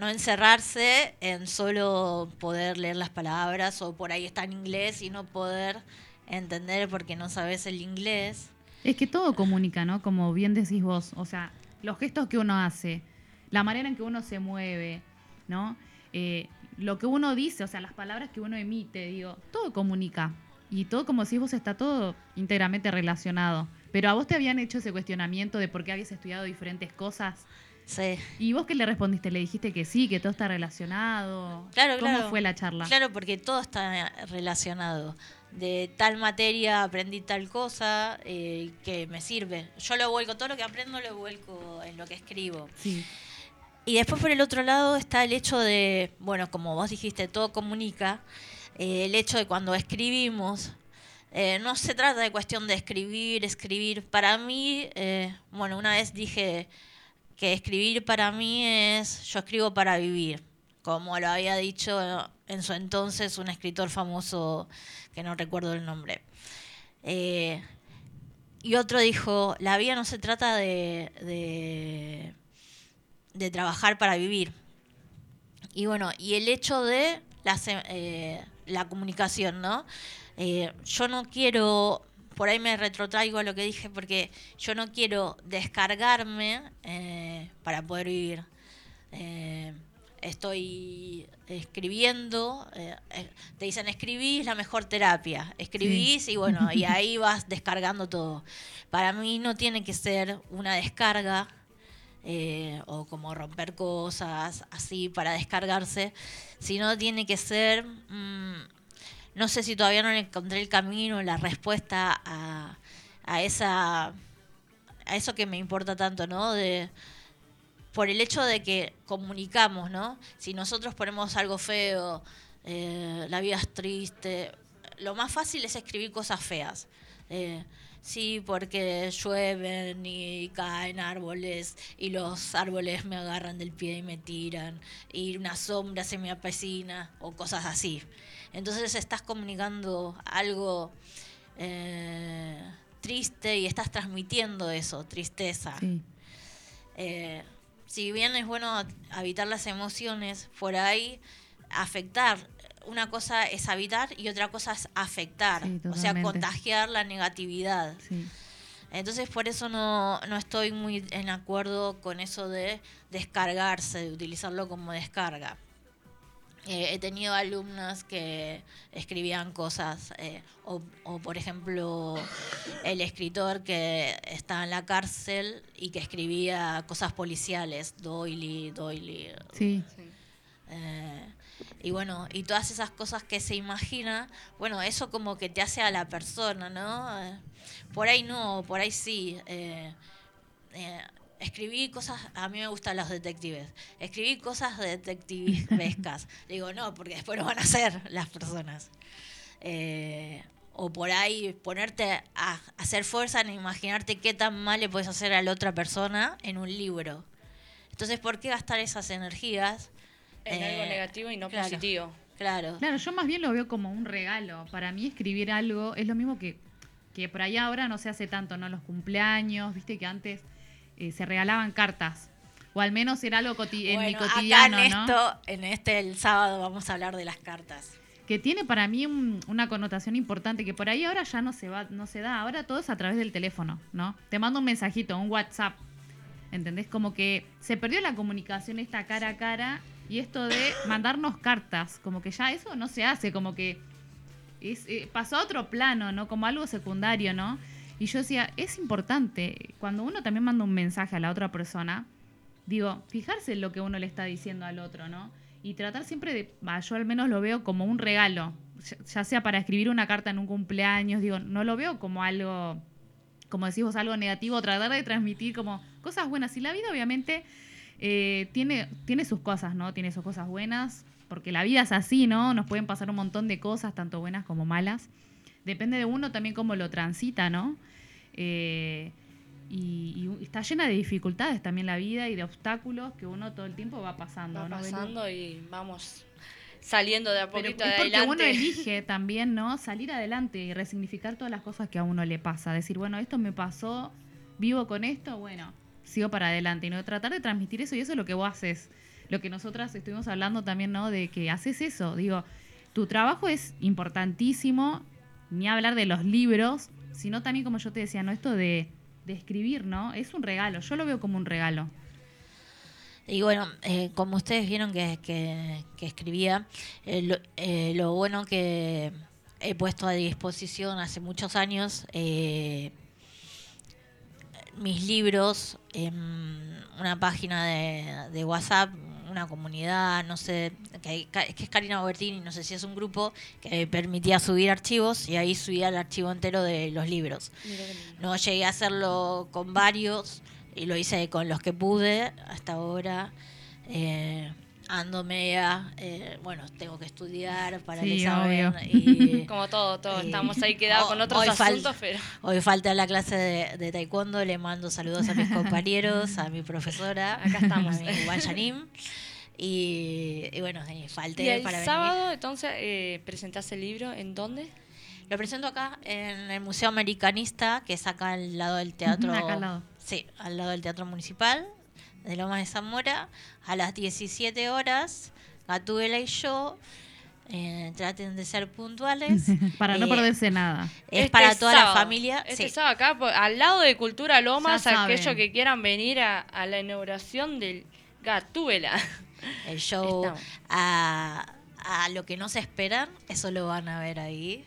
no encerrarse en solo poder leer las palabras o por ahí está en inglés y no poder entender porque no sabes el inglés. Es que todo comunica, ¿no? Como bien decís vos. O sea, los gestos que uno hace, la manera en que uno se mueve, ¿no? Eh, lo que uno dice, o sea, las palabras que uno emite, digo, todo comunica. Y todo, como decís vos, está todo íntegramente relacionado. Pero a vos te habían hecho ese cuestionamiento de por qué habías estudiado diferentes cosas. Sí. ¿Y vos qué le respondiste? ¿Le dijiste que sí, que todo está relacionado? Claro, ¿Cómo claro. fue la charla? Claro, porque todo está relacionado. De tal materia aprendí tal cosa eh, que me sirve. Yo lo vuelco, todo lo que aprendo lo vuelco en lo que escribo. Sí. Y después por el otro lado está el hecho de, bueno, como vos dijiste, todo comunica. Eh, el hecho de cuando escribimos, eh, no se trata de cuestión de escribir, escribir. Para mí, eh, bueno, una vez dije que escribir para mí es, yo escribo para vivir, como lo había dicho en su entonces un escritor famoso que no recuerdo el nombre. Y otro dijo, la vida no se trata de, de, trabajar para vivir. Y bueno, y el hecho de la, se- eh, la comunicación, ¿no? Eh, yo no quiero, por ahí me retrotraigo a lo que dije, porque yo no quiero descargarme eh, para poder vivir. Eh, estoy escribiendo, eh, te dicen escribís la mejor terapia, escribís y bueno, y ahí vas descargando todo. Para mí no tiene que ser una descarga eh, o como romper cosas así para descargarse, sino tiene que ser, mm, no sé si todavía no encontré el camino, la respuesta a, a esa a eso que me importa tanto, ¿no? De por el hecho de que comunicamos, ¿no? Si nosotros ponemos algo feo, eh, la vida es triste, lo más fácil es escribir cosas feas. Eh, sí, porque llueven y caen árboles y los árboles me agarran del pie y me tiran y una sombra se me apesina o cosas así. Entonces estás comunicando algo eh, triste y estás transmitiendo eso, tristeza. Sí. Eh, si bien es bueno habitar las emociones, por ahí afectar. Una cosa es habitar y otra cosa es afectar, Sí, o sea, contagiar la negatividad. Sí. Entonces por eso no, no estoy muy en acuerdo con eso de descargarse, de utilizarlo como descarga. Eh, he tenido alumnas que escribían cosas, eh, o, o, por ejemplo el escritor que está en la cárcel y que escribía cosas policiales, Doily, Doily. Sí. eh, y bueno, y todas esas cosas que se imagina, bueno, eso como que te hace a la persona, ¿no? Eh, por ahí no, por ahí sí. eh, eh, escribí cosas, a mí me gustan los detectives, escribí cosas detectivescas. Digo, no, porque después no van a ser las personas. Eh, o por ahí ponerte a hacer fuerza en imaginarte qué tan mal le puedes hacer a la otra persona en un libro. Entonces, ¿por qué gastar esas energías? En algo Eh, negativo y no claro. positivo. Claro. Claro, yo más bien lo veo como un regalo. Para mí escribir algo es lo mismo que, que por ahí ahora no se hace tanto, ¿no? Los cumpleaños, viste que antes eh, se regalaban cartas. O al menos era algo coti- en mi cotidiano, acá en ¿no? esto, en este el sábado vamos a hablar de las cartas. que tiene para mí un- una connotación importante que por ahí ahora ya no se va, no se da, ahora todo es a través del teléfono, ¿no? Te mando un mensajito, un WhatsApp, ¿entendés? Como que se perdió la comunicación esta cara a cara y esto de mandarnos cartas, como que ya eso no se hace, como que es, eh, pasó a otro plano, ¿no? Como algo secundario, ¿no? Y yo decía, es importante, cuando uno también manda un mensaje a la otra persona, digo, fijarse en lo que uno le está diciendo al otro, ¿no? Y tratar siempre de, yo al menos lo veo como un regalo, ya- ya sea para escribir una carta en un cumpleaños, digo, no lo veo como algo, como decís vos, algo negativo, tratar de transmitir como cosas buenas. Y la vida obviamente eh, tiene, tiene sus cosas, ¿no? Tiene sus cosas buenas, porque la vida es así, ¿no? Nos pueden pasar un montón de cosas, tanto buenas como malas. Depende de uno también cómo lo transita, ¿no? Eh, y, y está llena de dificultades también la vida y de obstáculos que uno todo el tiempo va pasando, Va pasando y vamos saliendo de a Pero poquito es de porque adelante. uno elige también, ¿no? Salir adelante y resignificar todas las cosas que a uno le pasa. Decir, bueno, esto me pasó, vivo con esto, bueno, sigo para adelante. Y no tratar de transmitir eso y eso es lo que vos haces. Lo que nosotras estuvimos hablando también, ¿no? De que haces eso. Digo, tu trabajo es importantísimo, ni hablar de los libros, sino también, como yo te decía, ¿no? Esto de, escribir, ¿no? Es un regalo. Yo lo veo como un regalo. Y bueno, eh, como ustedes vieron que escribía, eh, lo, eh, lo bueno que he puesto a disposición hace muchos años, eh, mis libros en una página de, de WhatsApp, una comunidad, no sé, que, hay- que es Karina Bertini, no sé si es un grupo que permitía subir archivos y ahí subía el archivo entero de los libros. No llegué a hacerlo con varios y lo hice con los que pude hasta ahora. Eh, ando media, eh, bueno, tengo que estudiar para el Sí, examen. obvio. Y, Como todo, todo. y- Estamos ahí quedados con otros hoy fal- asuntos, pero Hoy falta la clase de, de taekwondo, le mando saludos a mis compañeros, a mi profesora, Acá estamos. a mi. Y, y bueno, y falté Y el para venir. sábado, entonces, eh, presentás el libro, ¿en dónde? Lo presento acá en el Museo Americanista, que es acá al lado del teatro. Acá al lado. Sí, al lado del Teatro Municipal de Lomas de Zamora, a las 17 horas. Gatúbela y yo. eh, traten de ser puntuales. Para no Eh, perderse nada. Es Este para toda la sábado, familia. Este sí. sábado acá, por- al lado de Cultura Lomas, aquellos que quieran venir a, a la inauguración del Gatúbela. El show a, a lo que no se esperan, eso lo van a ver ahí.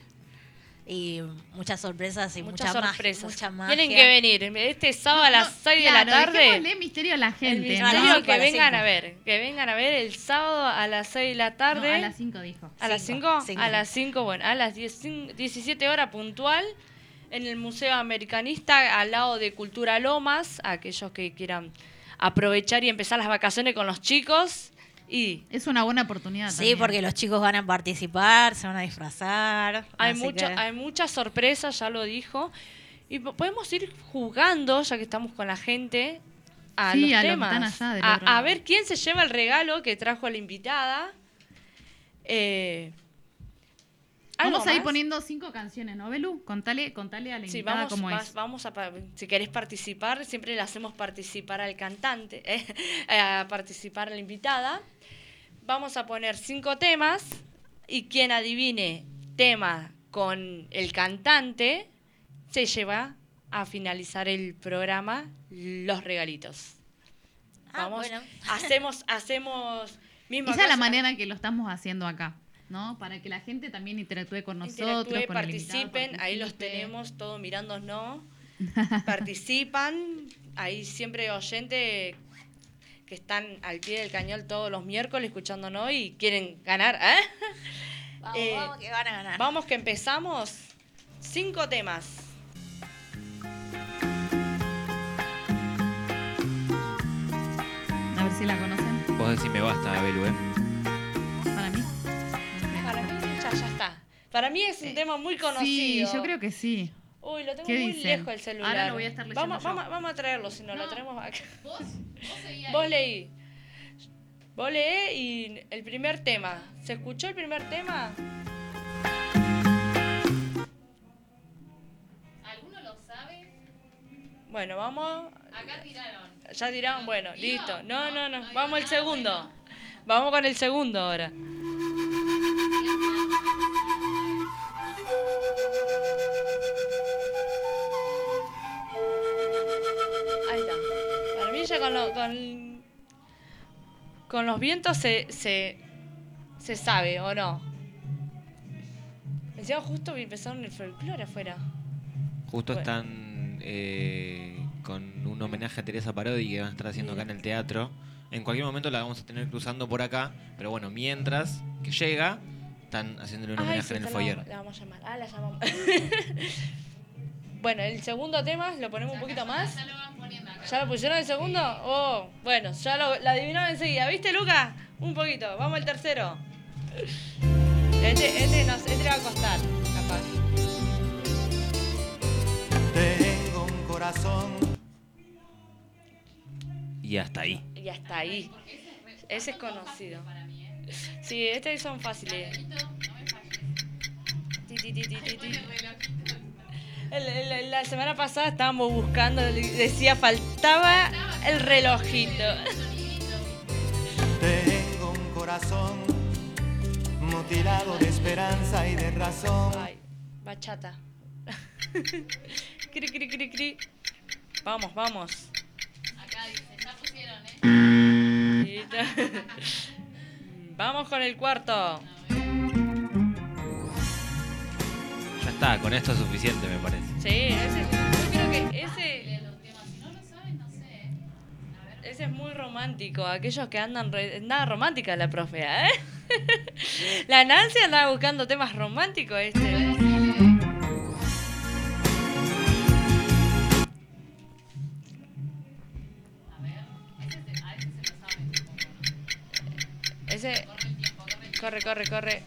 Y muchas sorpresas y Muchas mucha sorpresas. Magia, mucha magia. Tienen que venir este sábado a las 6 de la tarde. dejémosle misterio a la El gente. misterio ¿no? que vengan a ver. Que vengan a ver el sábado a las 6 de la tarde. No, a las 5 dijo. ¿A las Cinco, 5? cinco. A las 5, bueno, a las 10 17 horas puntual en el Museo Americanista al lado de Cultura Lomas, aquellos que quieran aprovechar y empezar las vacaciones con los chicos. Y Es una buena oportunidad. Sí, también. porque los chicos van a participar, se van a disfrazar. hay, mucha, que- hay muchas sorpresas, ya lo dijo. Y po- podemos ir jugando, ya que estamos con la gente, a Sí, los a temas. del a, a ver quién se lleva el regalo que trajo la invitada. Eh, ¿algo Vamos a ir más? poniendo cinco canciones, ¿no, Belu? Contale, contale a la Sí, invitada vamos, cómo vas- es. vamos a, si querés participar, siempre le hacemos participar al cantante, eh, a participar a la invitada. Vamos a poner cinco temas y quien adivine tema con el cantante se lleva a finalizar el programa los regalitos. Ah, Vamos, bueno. hacemos, hacemos misma Esa es la manera que lo estamos haciendo acá, ¿no? Para que la gente también interactúe con nosotros, Interactúe, con invitado, participen, ahí los tenemos todos mirándonos, participan, hay siempre oyentes que están al pie del cañón todos los miércoles escuchándonos y quieren ganar, ¿eh? Vamos, Eh, vamos, que van a ganar. Vamos que empezamos, cinco temas. A ver si la conocen. Vos decís me basta, Belu, ¿eh? Para mí. Para mí ya, ya está. Para mí es un tema muy Sí, conocido. yo creo que sí. Uy, lo tengo ¿Qué muy dicen? lejos el celular. Ahora lo voy a estar leyendo vamos, yo. vamos, vamos a traerlo, si no, lo traemos acá. ¿Vos? Vos leí. Vos leí y el primer tema. ¿Se escuchó el primer tema? ¿Alguno lo sabe? Bueno, vamos. Acá tiraron. Ya tiraron, bueno, listo. No, no, no. Vamos al segundo. Vamos con el segundo ahora. Ahí está. Para mí ya con, lo- con, con los vientos se, se, se sabe, ¿o no? Encima justo que empezaron el folclore afuera. Justo Bueno. están eh, con un homenaje a Teresa Parodi que van a estar haciendo acá en el teatro. En cualquier momento la vamos a tener cruzando por acá, pero bueno, mientras que llega, están haciéndole un Ay, homenaje sí, en el foyer. La, la vamos a llamar. Ah, la llamamos. bueno, el segundo tema, ¿lo ponemos un poquito más? Ya lo van poniendo acá. ¿Ya lo pusieron el segundo? Oh, bueno, ya lo, la adivinaron enseguida. ¿Viste, Lucas? Un poquito. Vamos al tercero. Este, este, nos, este le va a costar, capaz. Tengo un corazón Y hasta ahí. Y hasta ahí. Ese es conocido. Sí, estos son fáciles. La semana pasada estábamos buscando, decía faltaba el relojito. Tengo un corazón mutilado de esperanza y de razón. Ay, bachata. cri, cri, cri, cri. Vamos, vamos. Acá dice, ya pusieron, ¿eh? Vamos con el cuarto. Ya está, con esto es suficiente, me parece. Sí, ese, yo creo que ese, ese es muy romántico. Aquellos que andan... re- nada romántica la profe, ¿eh? La Nancy andaba buscando temas románticos este. Ese... Corre, corre, corre.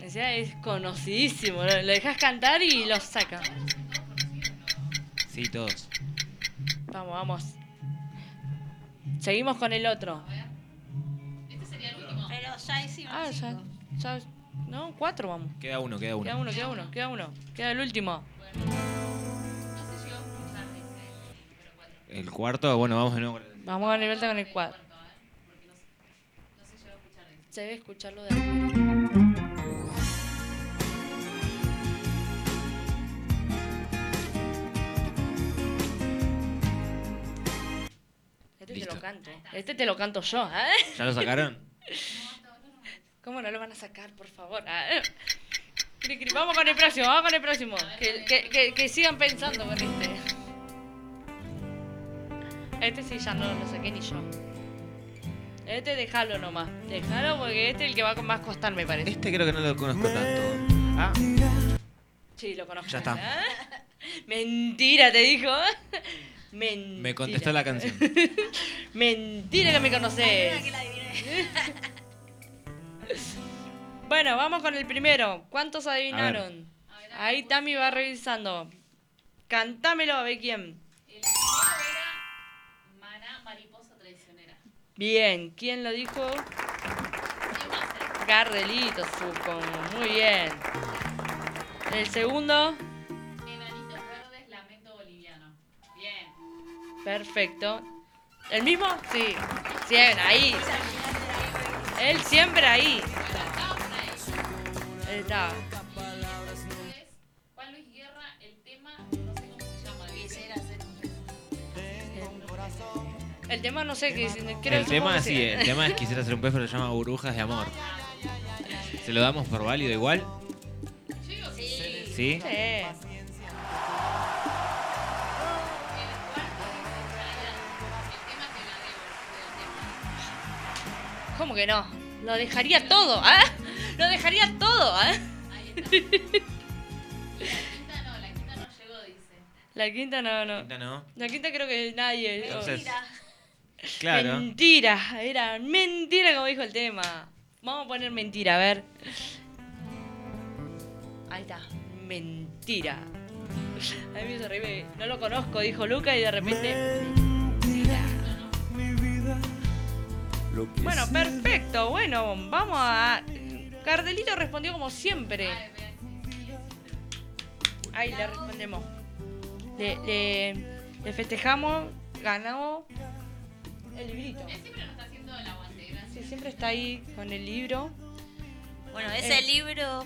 Ese es conocidísimo. Lo, lo dejas cantar y lo saca. Sí, todos. Vamos, vamos. Seguimos con el otro. Pero ya hicimos. Ah, ya, ya. No, cuatro vamos. Queda uno, queda uno. Queda uno, queda uno, queda uno. Queda el último. El cuarto, bueno, vamos de nuevo. con el- Vamos a darle vuelta con el cuadro. Se debe escucharlo de afuera. Este te lo canto. Este te lo canto yo, ¿eh? ¿Ya lo sacaron? ¿Cómo no lo van a sacar, por favor? Ah, eh. Vamos con el próximo, vamos con el próximo. Que, que, que, que sigan pensando con este. Este sí ya no lo saqué ni yo. Este déjalo nomás. Déjalo porque este es el que va a más costar, me parece. Este creo que no lo conozco tanto. Ah, Sí, lo conozco. Ya está. ¿eh? Mentira, te dijo. Mentira. Me contestó la canción. Mentira que me conoces. bueno, vamos con el primero. ¿Cuántos adivinaron? Ahí Tami va revisando. Cantámelo a ver quién. El Bien, ¿quién lo dijo? Gardelito, supongo. Muy bien. El segundo, Enanitos verdes, lamento boliviano. Bien. perfecto. ¿El mismo? Sí. Siempre, ahí. Él siempre ahí. Él está. El tema no sé qué El tema sí, el tema es quisiera ser un pez, pero se llama burbujas de amor. ¿Se lo damos por válido igual? Sí. ¿Sí? Sí. ¿Cómo que no? Lo dejaría todo, ¿ah? Lo dejaría todo, ¿ah? La quinta no, no. Quinta no. La quinta creo que nadie. Entonces, claro. Mentira, era mentira como dijo el tema. Vamos a poner mentira, a ver. Ahí está, mentira. A mí me reír, no lo conozco, dijo Luca y de repente. Bueno, perfecto, bueno, vamos a. Cardelito respondió como siempre. Ahí le respondemos. Le, le, le festejamos, ganamos el librito. Él siempre nos está haciendo el aguante, gracias. Sí, siempre está ahí con el libro. Bueno, ese Eh. libro.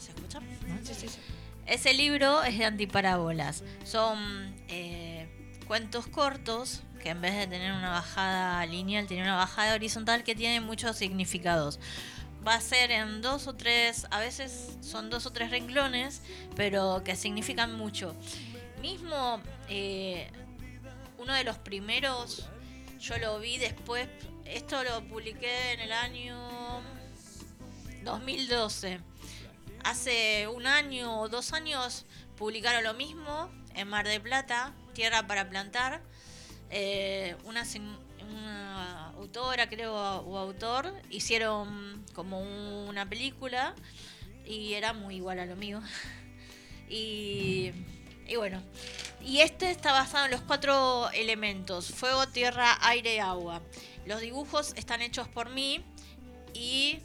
¿Se escucha? Sí, sí, sí. Ese libro es de antiparábolas. Son eh, cuentos cortos que en vez de tener una bajada lineal, tiene una bajada horizontal que tiene muchos significados. Va a ser en dos o tres, a veces son dos o tres renglones, pero que significan mucho. Mismo eh, uno de los primeros, yo lo vi después, esto lo publiqué en el año 2012 hace un año o dos años publicaron lo mismo en Mar de Plata, Tierra para Plantar. Eh, una, una autora, creo, o autor, hicieron como una película y era muy igual a lo mío. Y, y bueno, y este está basado en los cuatro elementos, fuego, tierra, aire y agua. Los dibujos están hechos por mí y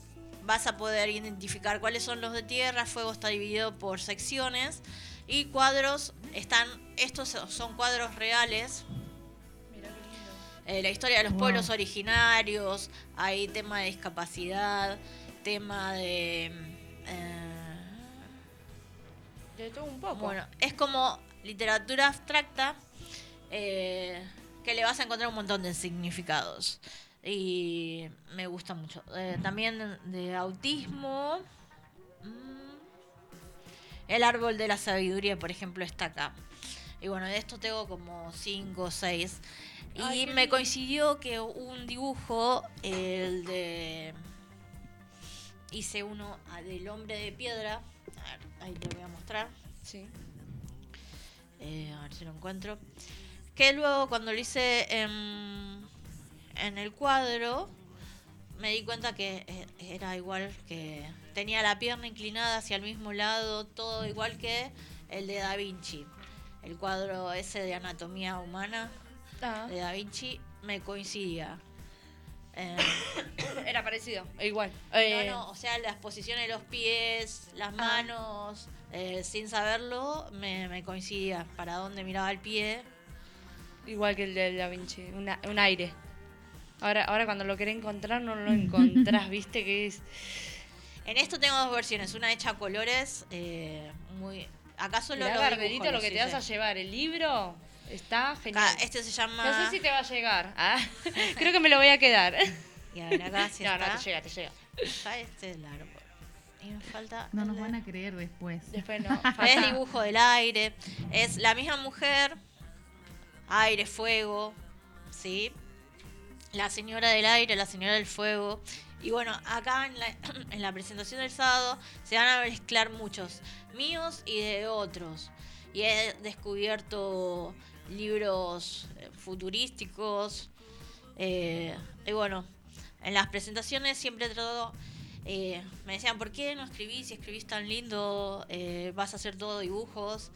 vas a poder identificar cuáles son los de tierra, fuego está dividido por secciones y cuadros están, estos son cuadros reales. Eh, la historia de los Wow. pueblos originarios, hay tema de discapacidad, tema de... eh, De todo un poco. bueno, es como literatura abstracta eh, que le vas a encontrar un montón de significados. Y me gusta mucho. Eh, también de autismo. mm, El árbol de la sabiduría, por ejemplo, está acá. Y bueno, de esto tengo como 5 o 6. Y Ay, me lindo. coincidió que un dibujo, el de... Hice uno ah, del hombre de piedra. A ver, ahí te voy a mostrar. Sí. Eh, a ver si lo encuentro. Que luego cuando lo hice en, en el cuadro, me di cuenta que eh, era igual que... Tenía la pierna inclinada hacia el mismo lado, todo igual que el de Da Vinci. El cuadro ese de anatomía humana Ah, de Da Vinci me coincidía. Eh, era parecido, igual. no, Eh, no, o sea, las posiciones de los pies, las manos, eh, sin saberlo, me, me coincidía. Para dónde miraba el pie. Igual que el de Da Vinci, una- un aire. Ahora, ahora cuando lo querés encontrar no lo encontrás, viste que es... En esto tengo dos versiones, una hecha a colores, eh, muy... Acá solo lo Gardelito, dibujo, lo que te vas a llevar, el libro, está genial. Acá, este se llama... No sé si te va a llegar. Ah, creo que me lo voy a quedar. Y a ver, acá sí no, está. no, te llega, te llega. Acá este es el árbol. Y me falta... No nos de- van a creer después. Después no. Es dibujo del aire. Es la misma mujer. Aire, fuego. ¿Sí? La señora del aire, la señora del fuego. Y bueno, acá en la, en la presentación del sábado se van a mezclar muchos. Míos y de otros. y he descubierto libros eh, futurísticos. eh, y bueno, en las presentaciones siempre trato... eh, me decían, ¿por qué no escribís? Si escribís tan lindo, eh, vas a hacer todo dibujos.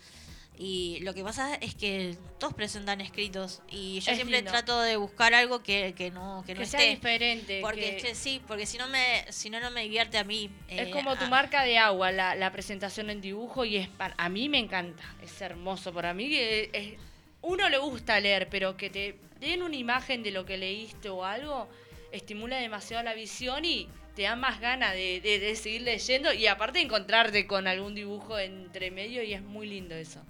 Y lo que pasa es que todos presentan escritos y yo Es siempre lindo. trato de buscar algo que, que no, que no sea esté. diferente. Porque que- sí, porque si no me, si no, no me divierte a mí. Es Eh, como tu a- marca de agua, la, la presentación en dibujo, y es pa- a mí me encanta, es hermoso. Para mí, es- uno le gusta leer, pero que te den una imagen de lo que leíste o algo, estimula demasiado la visión y te da más ganas de, de- de seguir leyendo y aparte encontrarte con algún dibujo entre medio y es muy lindo eso.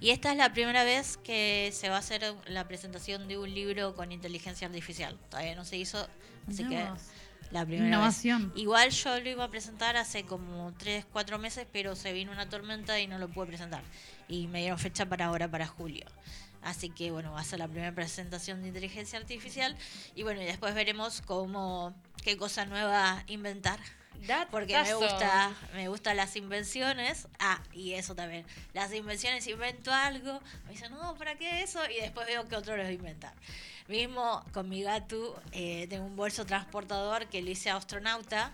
Y esta es la primera vez que se va a hacer la presentación de un libro con inteligencia artificial. Todavía no se hizo, así que Mirá vos. la primera Innovación. vez. Igual yo lo iba a presentar hace como 3, 4 meses, pero se vino una tormenta y no lo pude presentar. Y me dieron fecha para ahora, para julio. Así que bueno, va a ser la primera presentación de inteligencia artificial. Y bueno, y después veremos cómo, qué cosa nueva inventar. Porque me gusta, me gustan las invenciones. Ah, y eso también. Las invenciones, invento algo, me dicen, no, ¿para qué eso? Y después veo que otro lo inventar. Mismo con mi gato, eh, tengo un bolso transportador que lo hice astronauta.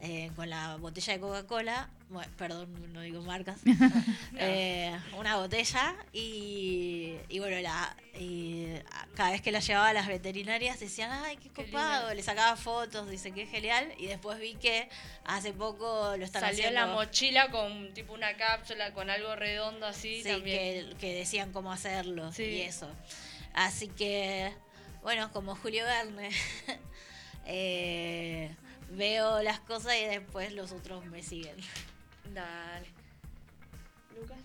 eh, con la botella de Coca-Cola, bueno, perdón, no digo marcas, eh, una botella y, y bueno, la, y cada vez que la llevaba a las veterinarias decían, ay, qué copado, le sacaba fotos, dice que genial, y después vi que hace poco lo están Salió haciendo. la mochila con tipo una cápsula, con algo redondo así Sí, también. que, que decían cómo hacerlo Sí. y eso. Así que, bueno, como Julio Verne, eh, veo las cosas y después los otros me siguen. Dale. Lucas.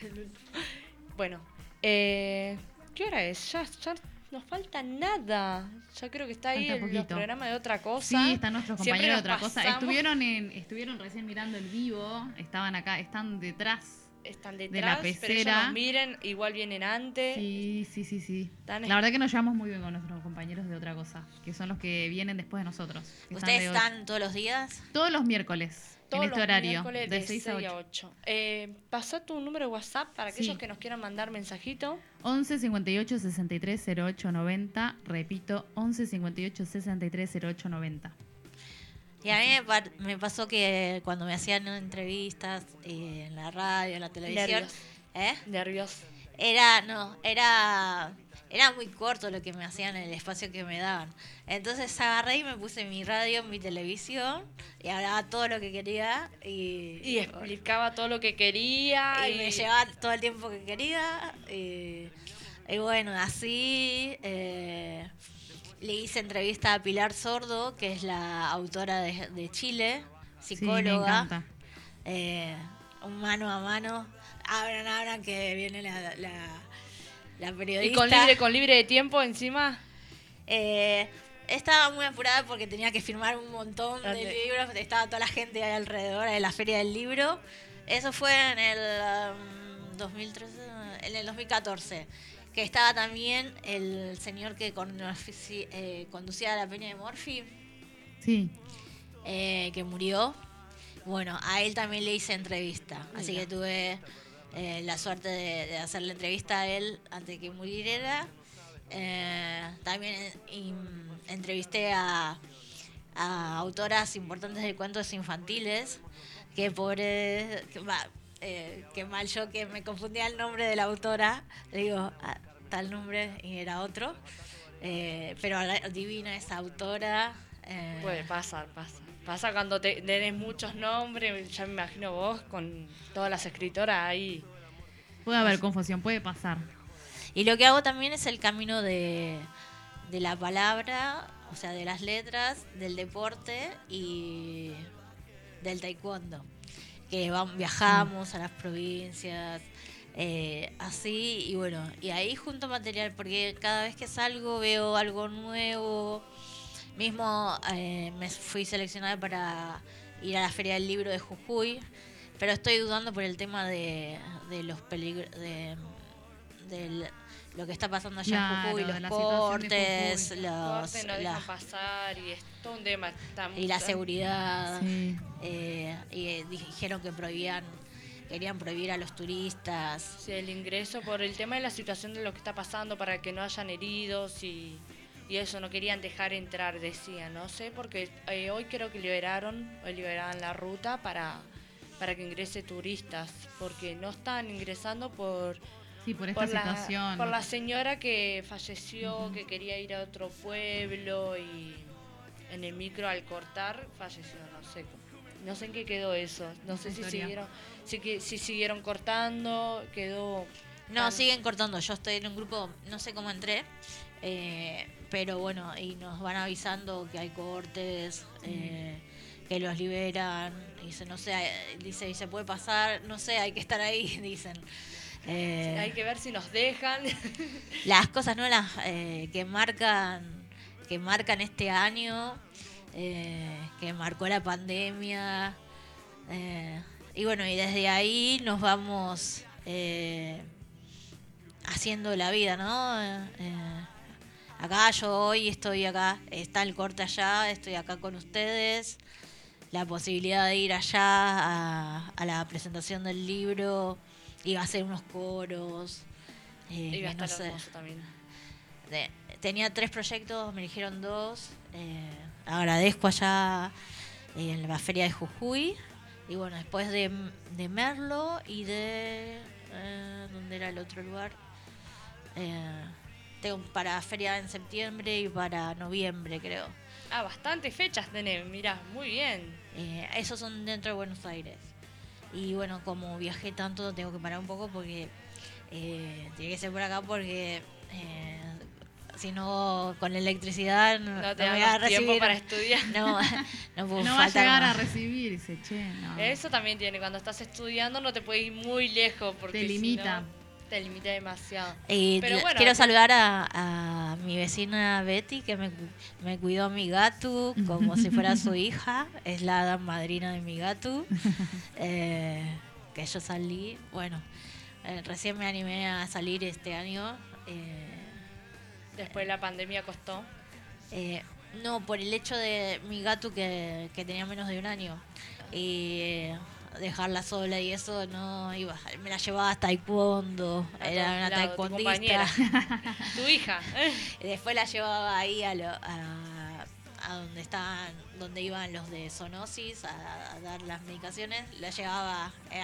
bueno, eh, ¿qué hora es? Ya, ya nos falta nada. Ya creo que está ahí Falta el, los programas de otra cosa. Sí, están nuestros Siempre compañeros de otra cosa. Estuvieron en, estuvieron recién mirando el vivo, estaban acá, están detrás. Están de detrás, la pero ellos pecera. nos miren, igual vienen antes. Sí, sí, sí, sí. Están- La verdad que nos llevamos muy bien con nuestros compañeros de otra cosa, que son los que vienen después de nosotros. ¿Ustedes de- están todos los días? todos los miércoles Todos en este los horario miércoles de 6 a 8. 8. Eh, pasa tu número de WhatsApp para aquellos Sí. que nos quieran mandar mensajito. 11 58 63 08 90, repito, 11 58 63 08 90. Y a mí me pasó que cuando me hacían entrevistas eh, en la radio, en la televisión, Nervios. ¿eh? Nervios. Era, no, era, era muy corto lo que me hacían en el espacio que me daban. Entonces agarré y me puse mi radio, mi televisión y hablaba todo lo que quería y, Y explicaba todo lo que quería. y me llevaba todo el tiempo que quería. Y, y bueno, así eh, le hice entrevista a Pilar Sordo, que es la autora de, de Chile, Sí, me psicóloga. eh, un mano a mano. Abran, abran, que viene la, la, la periodista. Y con libre, con libre de tiempo encima. Eh, estaba muy apurada porque tenía que firmar un montón de libros. Estaba toda la gente ahí alrededor de la feria del libro. Eso fue en el um, 2013, en el 2014. Que estaba también el señor que con- eh, conducía la peña de Morphy, Sí. eh, que murió. Bueno, a él también le hice entrevista. Así que tuve eh, la suerte de, hacer la entrevista a él antes de que muriera. Eh, también in- entrevisté a, a autoras importantes de cuentos infantiles. Que pobre. Que, eh, mal yo que me confundía el nombre de la autora. Digo, "Ah, tal nombre y era otro. Eh, pero divina esa autora. eh, Puede pasar, pasa. Pasa cuando te tenés muchos nombres, ya me imagino vos con todas las escritoras ahí. Puede haber confusión, puede pasar. Y lo que hago también es el camino de, de la palabra, o sea, de las letras, del deporte y del taekwondo. Que vamos, viajamos a las provincias, eh, así, y bueno, y ahí junto material, porque cada vez que salgo veo algo nuevo. Mismo eh, me fui seleccionada para ir a la Feria del Libro de Jujuy, pero estoy dudando por el tema de, de los peligros, de, del- lo que está pasando allá en Claro, Jujuy, de los la de Jujuy. los, Corte, no la- dejan pasar y es todo un tema. y la seguridad. Sí. Eh, y eh, dijeron que prohibían querían prohibir a los turistas. Sí, el ingreso por el tema de la situación de lo que está pasando para que no hayan heridos y, y eso, no querían dejar entrar, decían, no sé, porque eh, hoy creo que liberaron, hoy liberaron la ruta para, para que ingrese turistas, porque no están ingresando por... Sí, por esta por la, situación. por la señora que falleció, que quería ir a otro pueblo y en el micro al cortar falleció, no sé. No sé en qué quedó eso. No sé si siguieron, si, que- si siguieron cortando, quedó. No, tan- siguen cortando. Yo estoy en un grupo, no sé cómo entré, eh, pero bueno, y nos van avisando que hay cortes, eh, que los liberan. Dice, no sé, dice, y se puede pasar, no sé, hay que estar ahí, dicen. Eh, Hay que ver si nos dejan. las cosas no las eh, que marcan que marcan este año que marcó la pandemia y bueno y desde ahí nos vamos haciendo la vida no Eh, acá yo hoy estoy acá está el corte allá estoy acá con ustedes la posibilidad de ir allá a, a la presentación del libro iba a hacer unos coros eh, Iba a que no estar sé. hermoso también. De- tenía tres proyectos, me eligieron dos. eh, agradezco allá eh, en la feria de Jujuy. Y bueno, después de, de Merlo y de... Eh, ¿Dónde era el otro lugar? Eh, tengo para feria en septiembre y para noviembre, creo. Ah, bastantes fechas tenés, mirá, muy bien. Eh, esos son dentro de Buenos Aires. Y bueno, como viajé tanto, tengo que parar un poco porque eh, tiene que ser por acá porque eh, si no, con la electricidad no, No te no voy a más tiempo recibir. para estudiar. No, no puedo No va a llegar a más. recibir, dice, che, no. Eso también tiene, cuando estás estudiando no te puedes ir muy lejos porque Te limita. Te limita demasiado. Y Pero la- bueno, quiero saludar a, a mi vecina Betty, que me, me cuidó a mi gato como si fuera su hija. Es la hada madrina de mi gato. Eh, que yo salí, bueno, eh, recién me animé a salir este año. eh, Después la pandemia costó. eh, no, por el hecho de mi gato que, que tenía menos de un año. Y dejarla sola y eso no iba. Me la llevaba a taekwondo. A Era una lados, tu taekwondista. compañera. Tu hija. Y después la llevaba ahí a, lo- a, a donde estaban, donde iban los de zoonosis a, dar las medicaciones. La llevaba eh,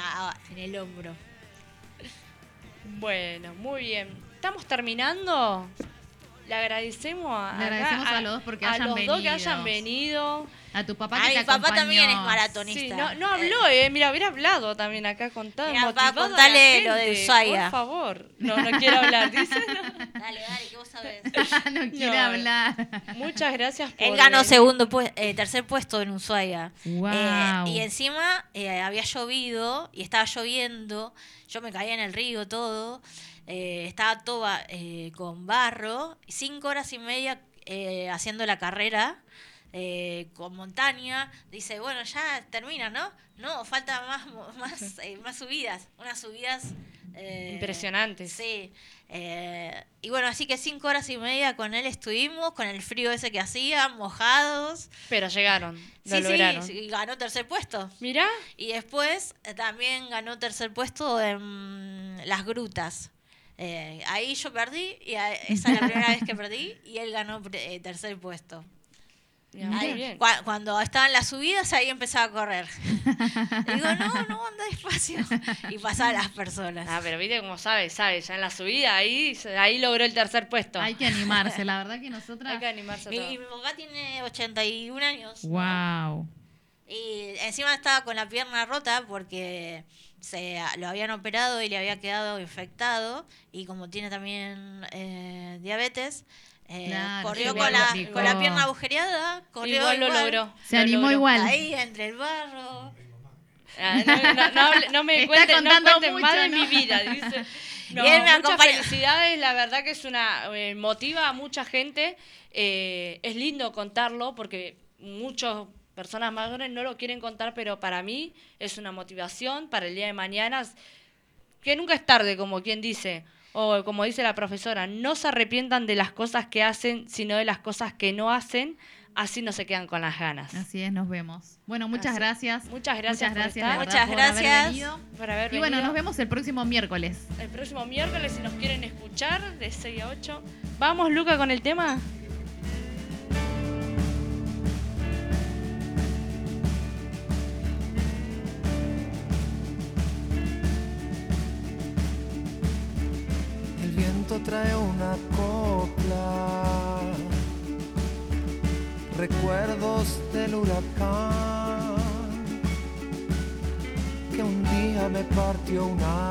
en el hombro. Bueno, muy bien. ¿Estamos terminando? Le agradecemos a, Le acá agradecemos a los dos porque a hayan los dos que hayan venido. A tu papá que mi te papá también es maratonista. Sí, no, no habló, eh. Mira, hubiera hablado también acá contado. Mira, papá, contale lo de Ushuaia. Por favor. No, no quiero hablar, dice. Dale, dale, que vos sabés. no quiere No. hablar. Muchas gracias por. Él ganó venir. segundo pues- eh, tercer puesto en Ushuaia. Wow. Eh, y encima eh, había llovido y estaba lloviendo. Yo me caía en el río todo. Eh, estaba todo ba- eh, con barro. Cinco horas y media eh, haciendo la carrera eh, con montaña. Dice, bueno, ya termina, ¿no? No, falta más, más, eh, más subidas. Unas subidas... Impresionantes. Sí. y bueno, así que cinco horas y media con él estuvimos, con el frío ese que hacía, mojados. Pero llegaron. Lo Sí, lograron. sí, y ganó tercer puesto. Mirá. Y después también ganó tercer puesto en las grutas. Eh, ahí yo perdí, y a- esa es la primera vez que perdí, y él ganó eh, tercer puesto. Ahí, bien. cuando estaban las subidas, ahí empezaba a correr. Y digo, no, no, anda despacio. Y pasaba las personas. Ah, pero viste cómo sabe, sabe, ya en la subida ahí, ahí logró el tercer puesto. Hay que animarse, la verdad que Hay nosotras. que animarse a Mi, y mi papá tiene 81 años. ¿no? Wow. Y encima estaba con la pierna rota porque se lo habían operado y le había quedado infectado. Y como tiene también eh, diabetes, eh, Claro, corrió con la, con la pierna agujereada. Corrió igual lo logró. Se lo animó logró. igual. Ahí entre el barro. Ah, no, no, no hable- no me no contando más de ¿no? mi vida, dice. No, Y él me muchas acompaña. felicidades, la verdad que es una eh, motiva a mucha gente. eh, es lindo contarlo porque muchas personas mayores no lo quieren contar, pero para mí es una motivación para el día de mañana, que nunca es tarde, como quien dice, o como dice la profesora, no se arrepientan de las cosas que hacen, sino de las cosas que no hacen, así no se quedan con las ganas. Así es, nos vemos. Bueno, muchas gracias. Muchas gracias. Muchas gracias. Por estar. Muchas gracias haber haber. Y bueno, nos vemos el próximo miércoles. El próximo miércoles, si nos quieren escuchar, de 6 a 8. Vamos, Luca, con el tema. trae una copla, recuerdos del huracán que un día me partió una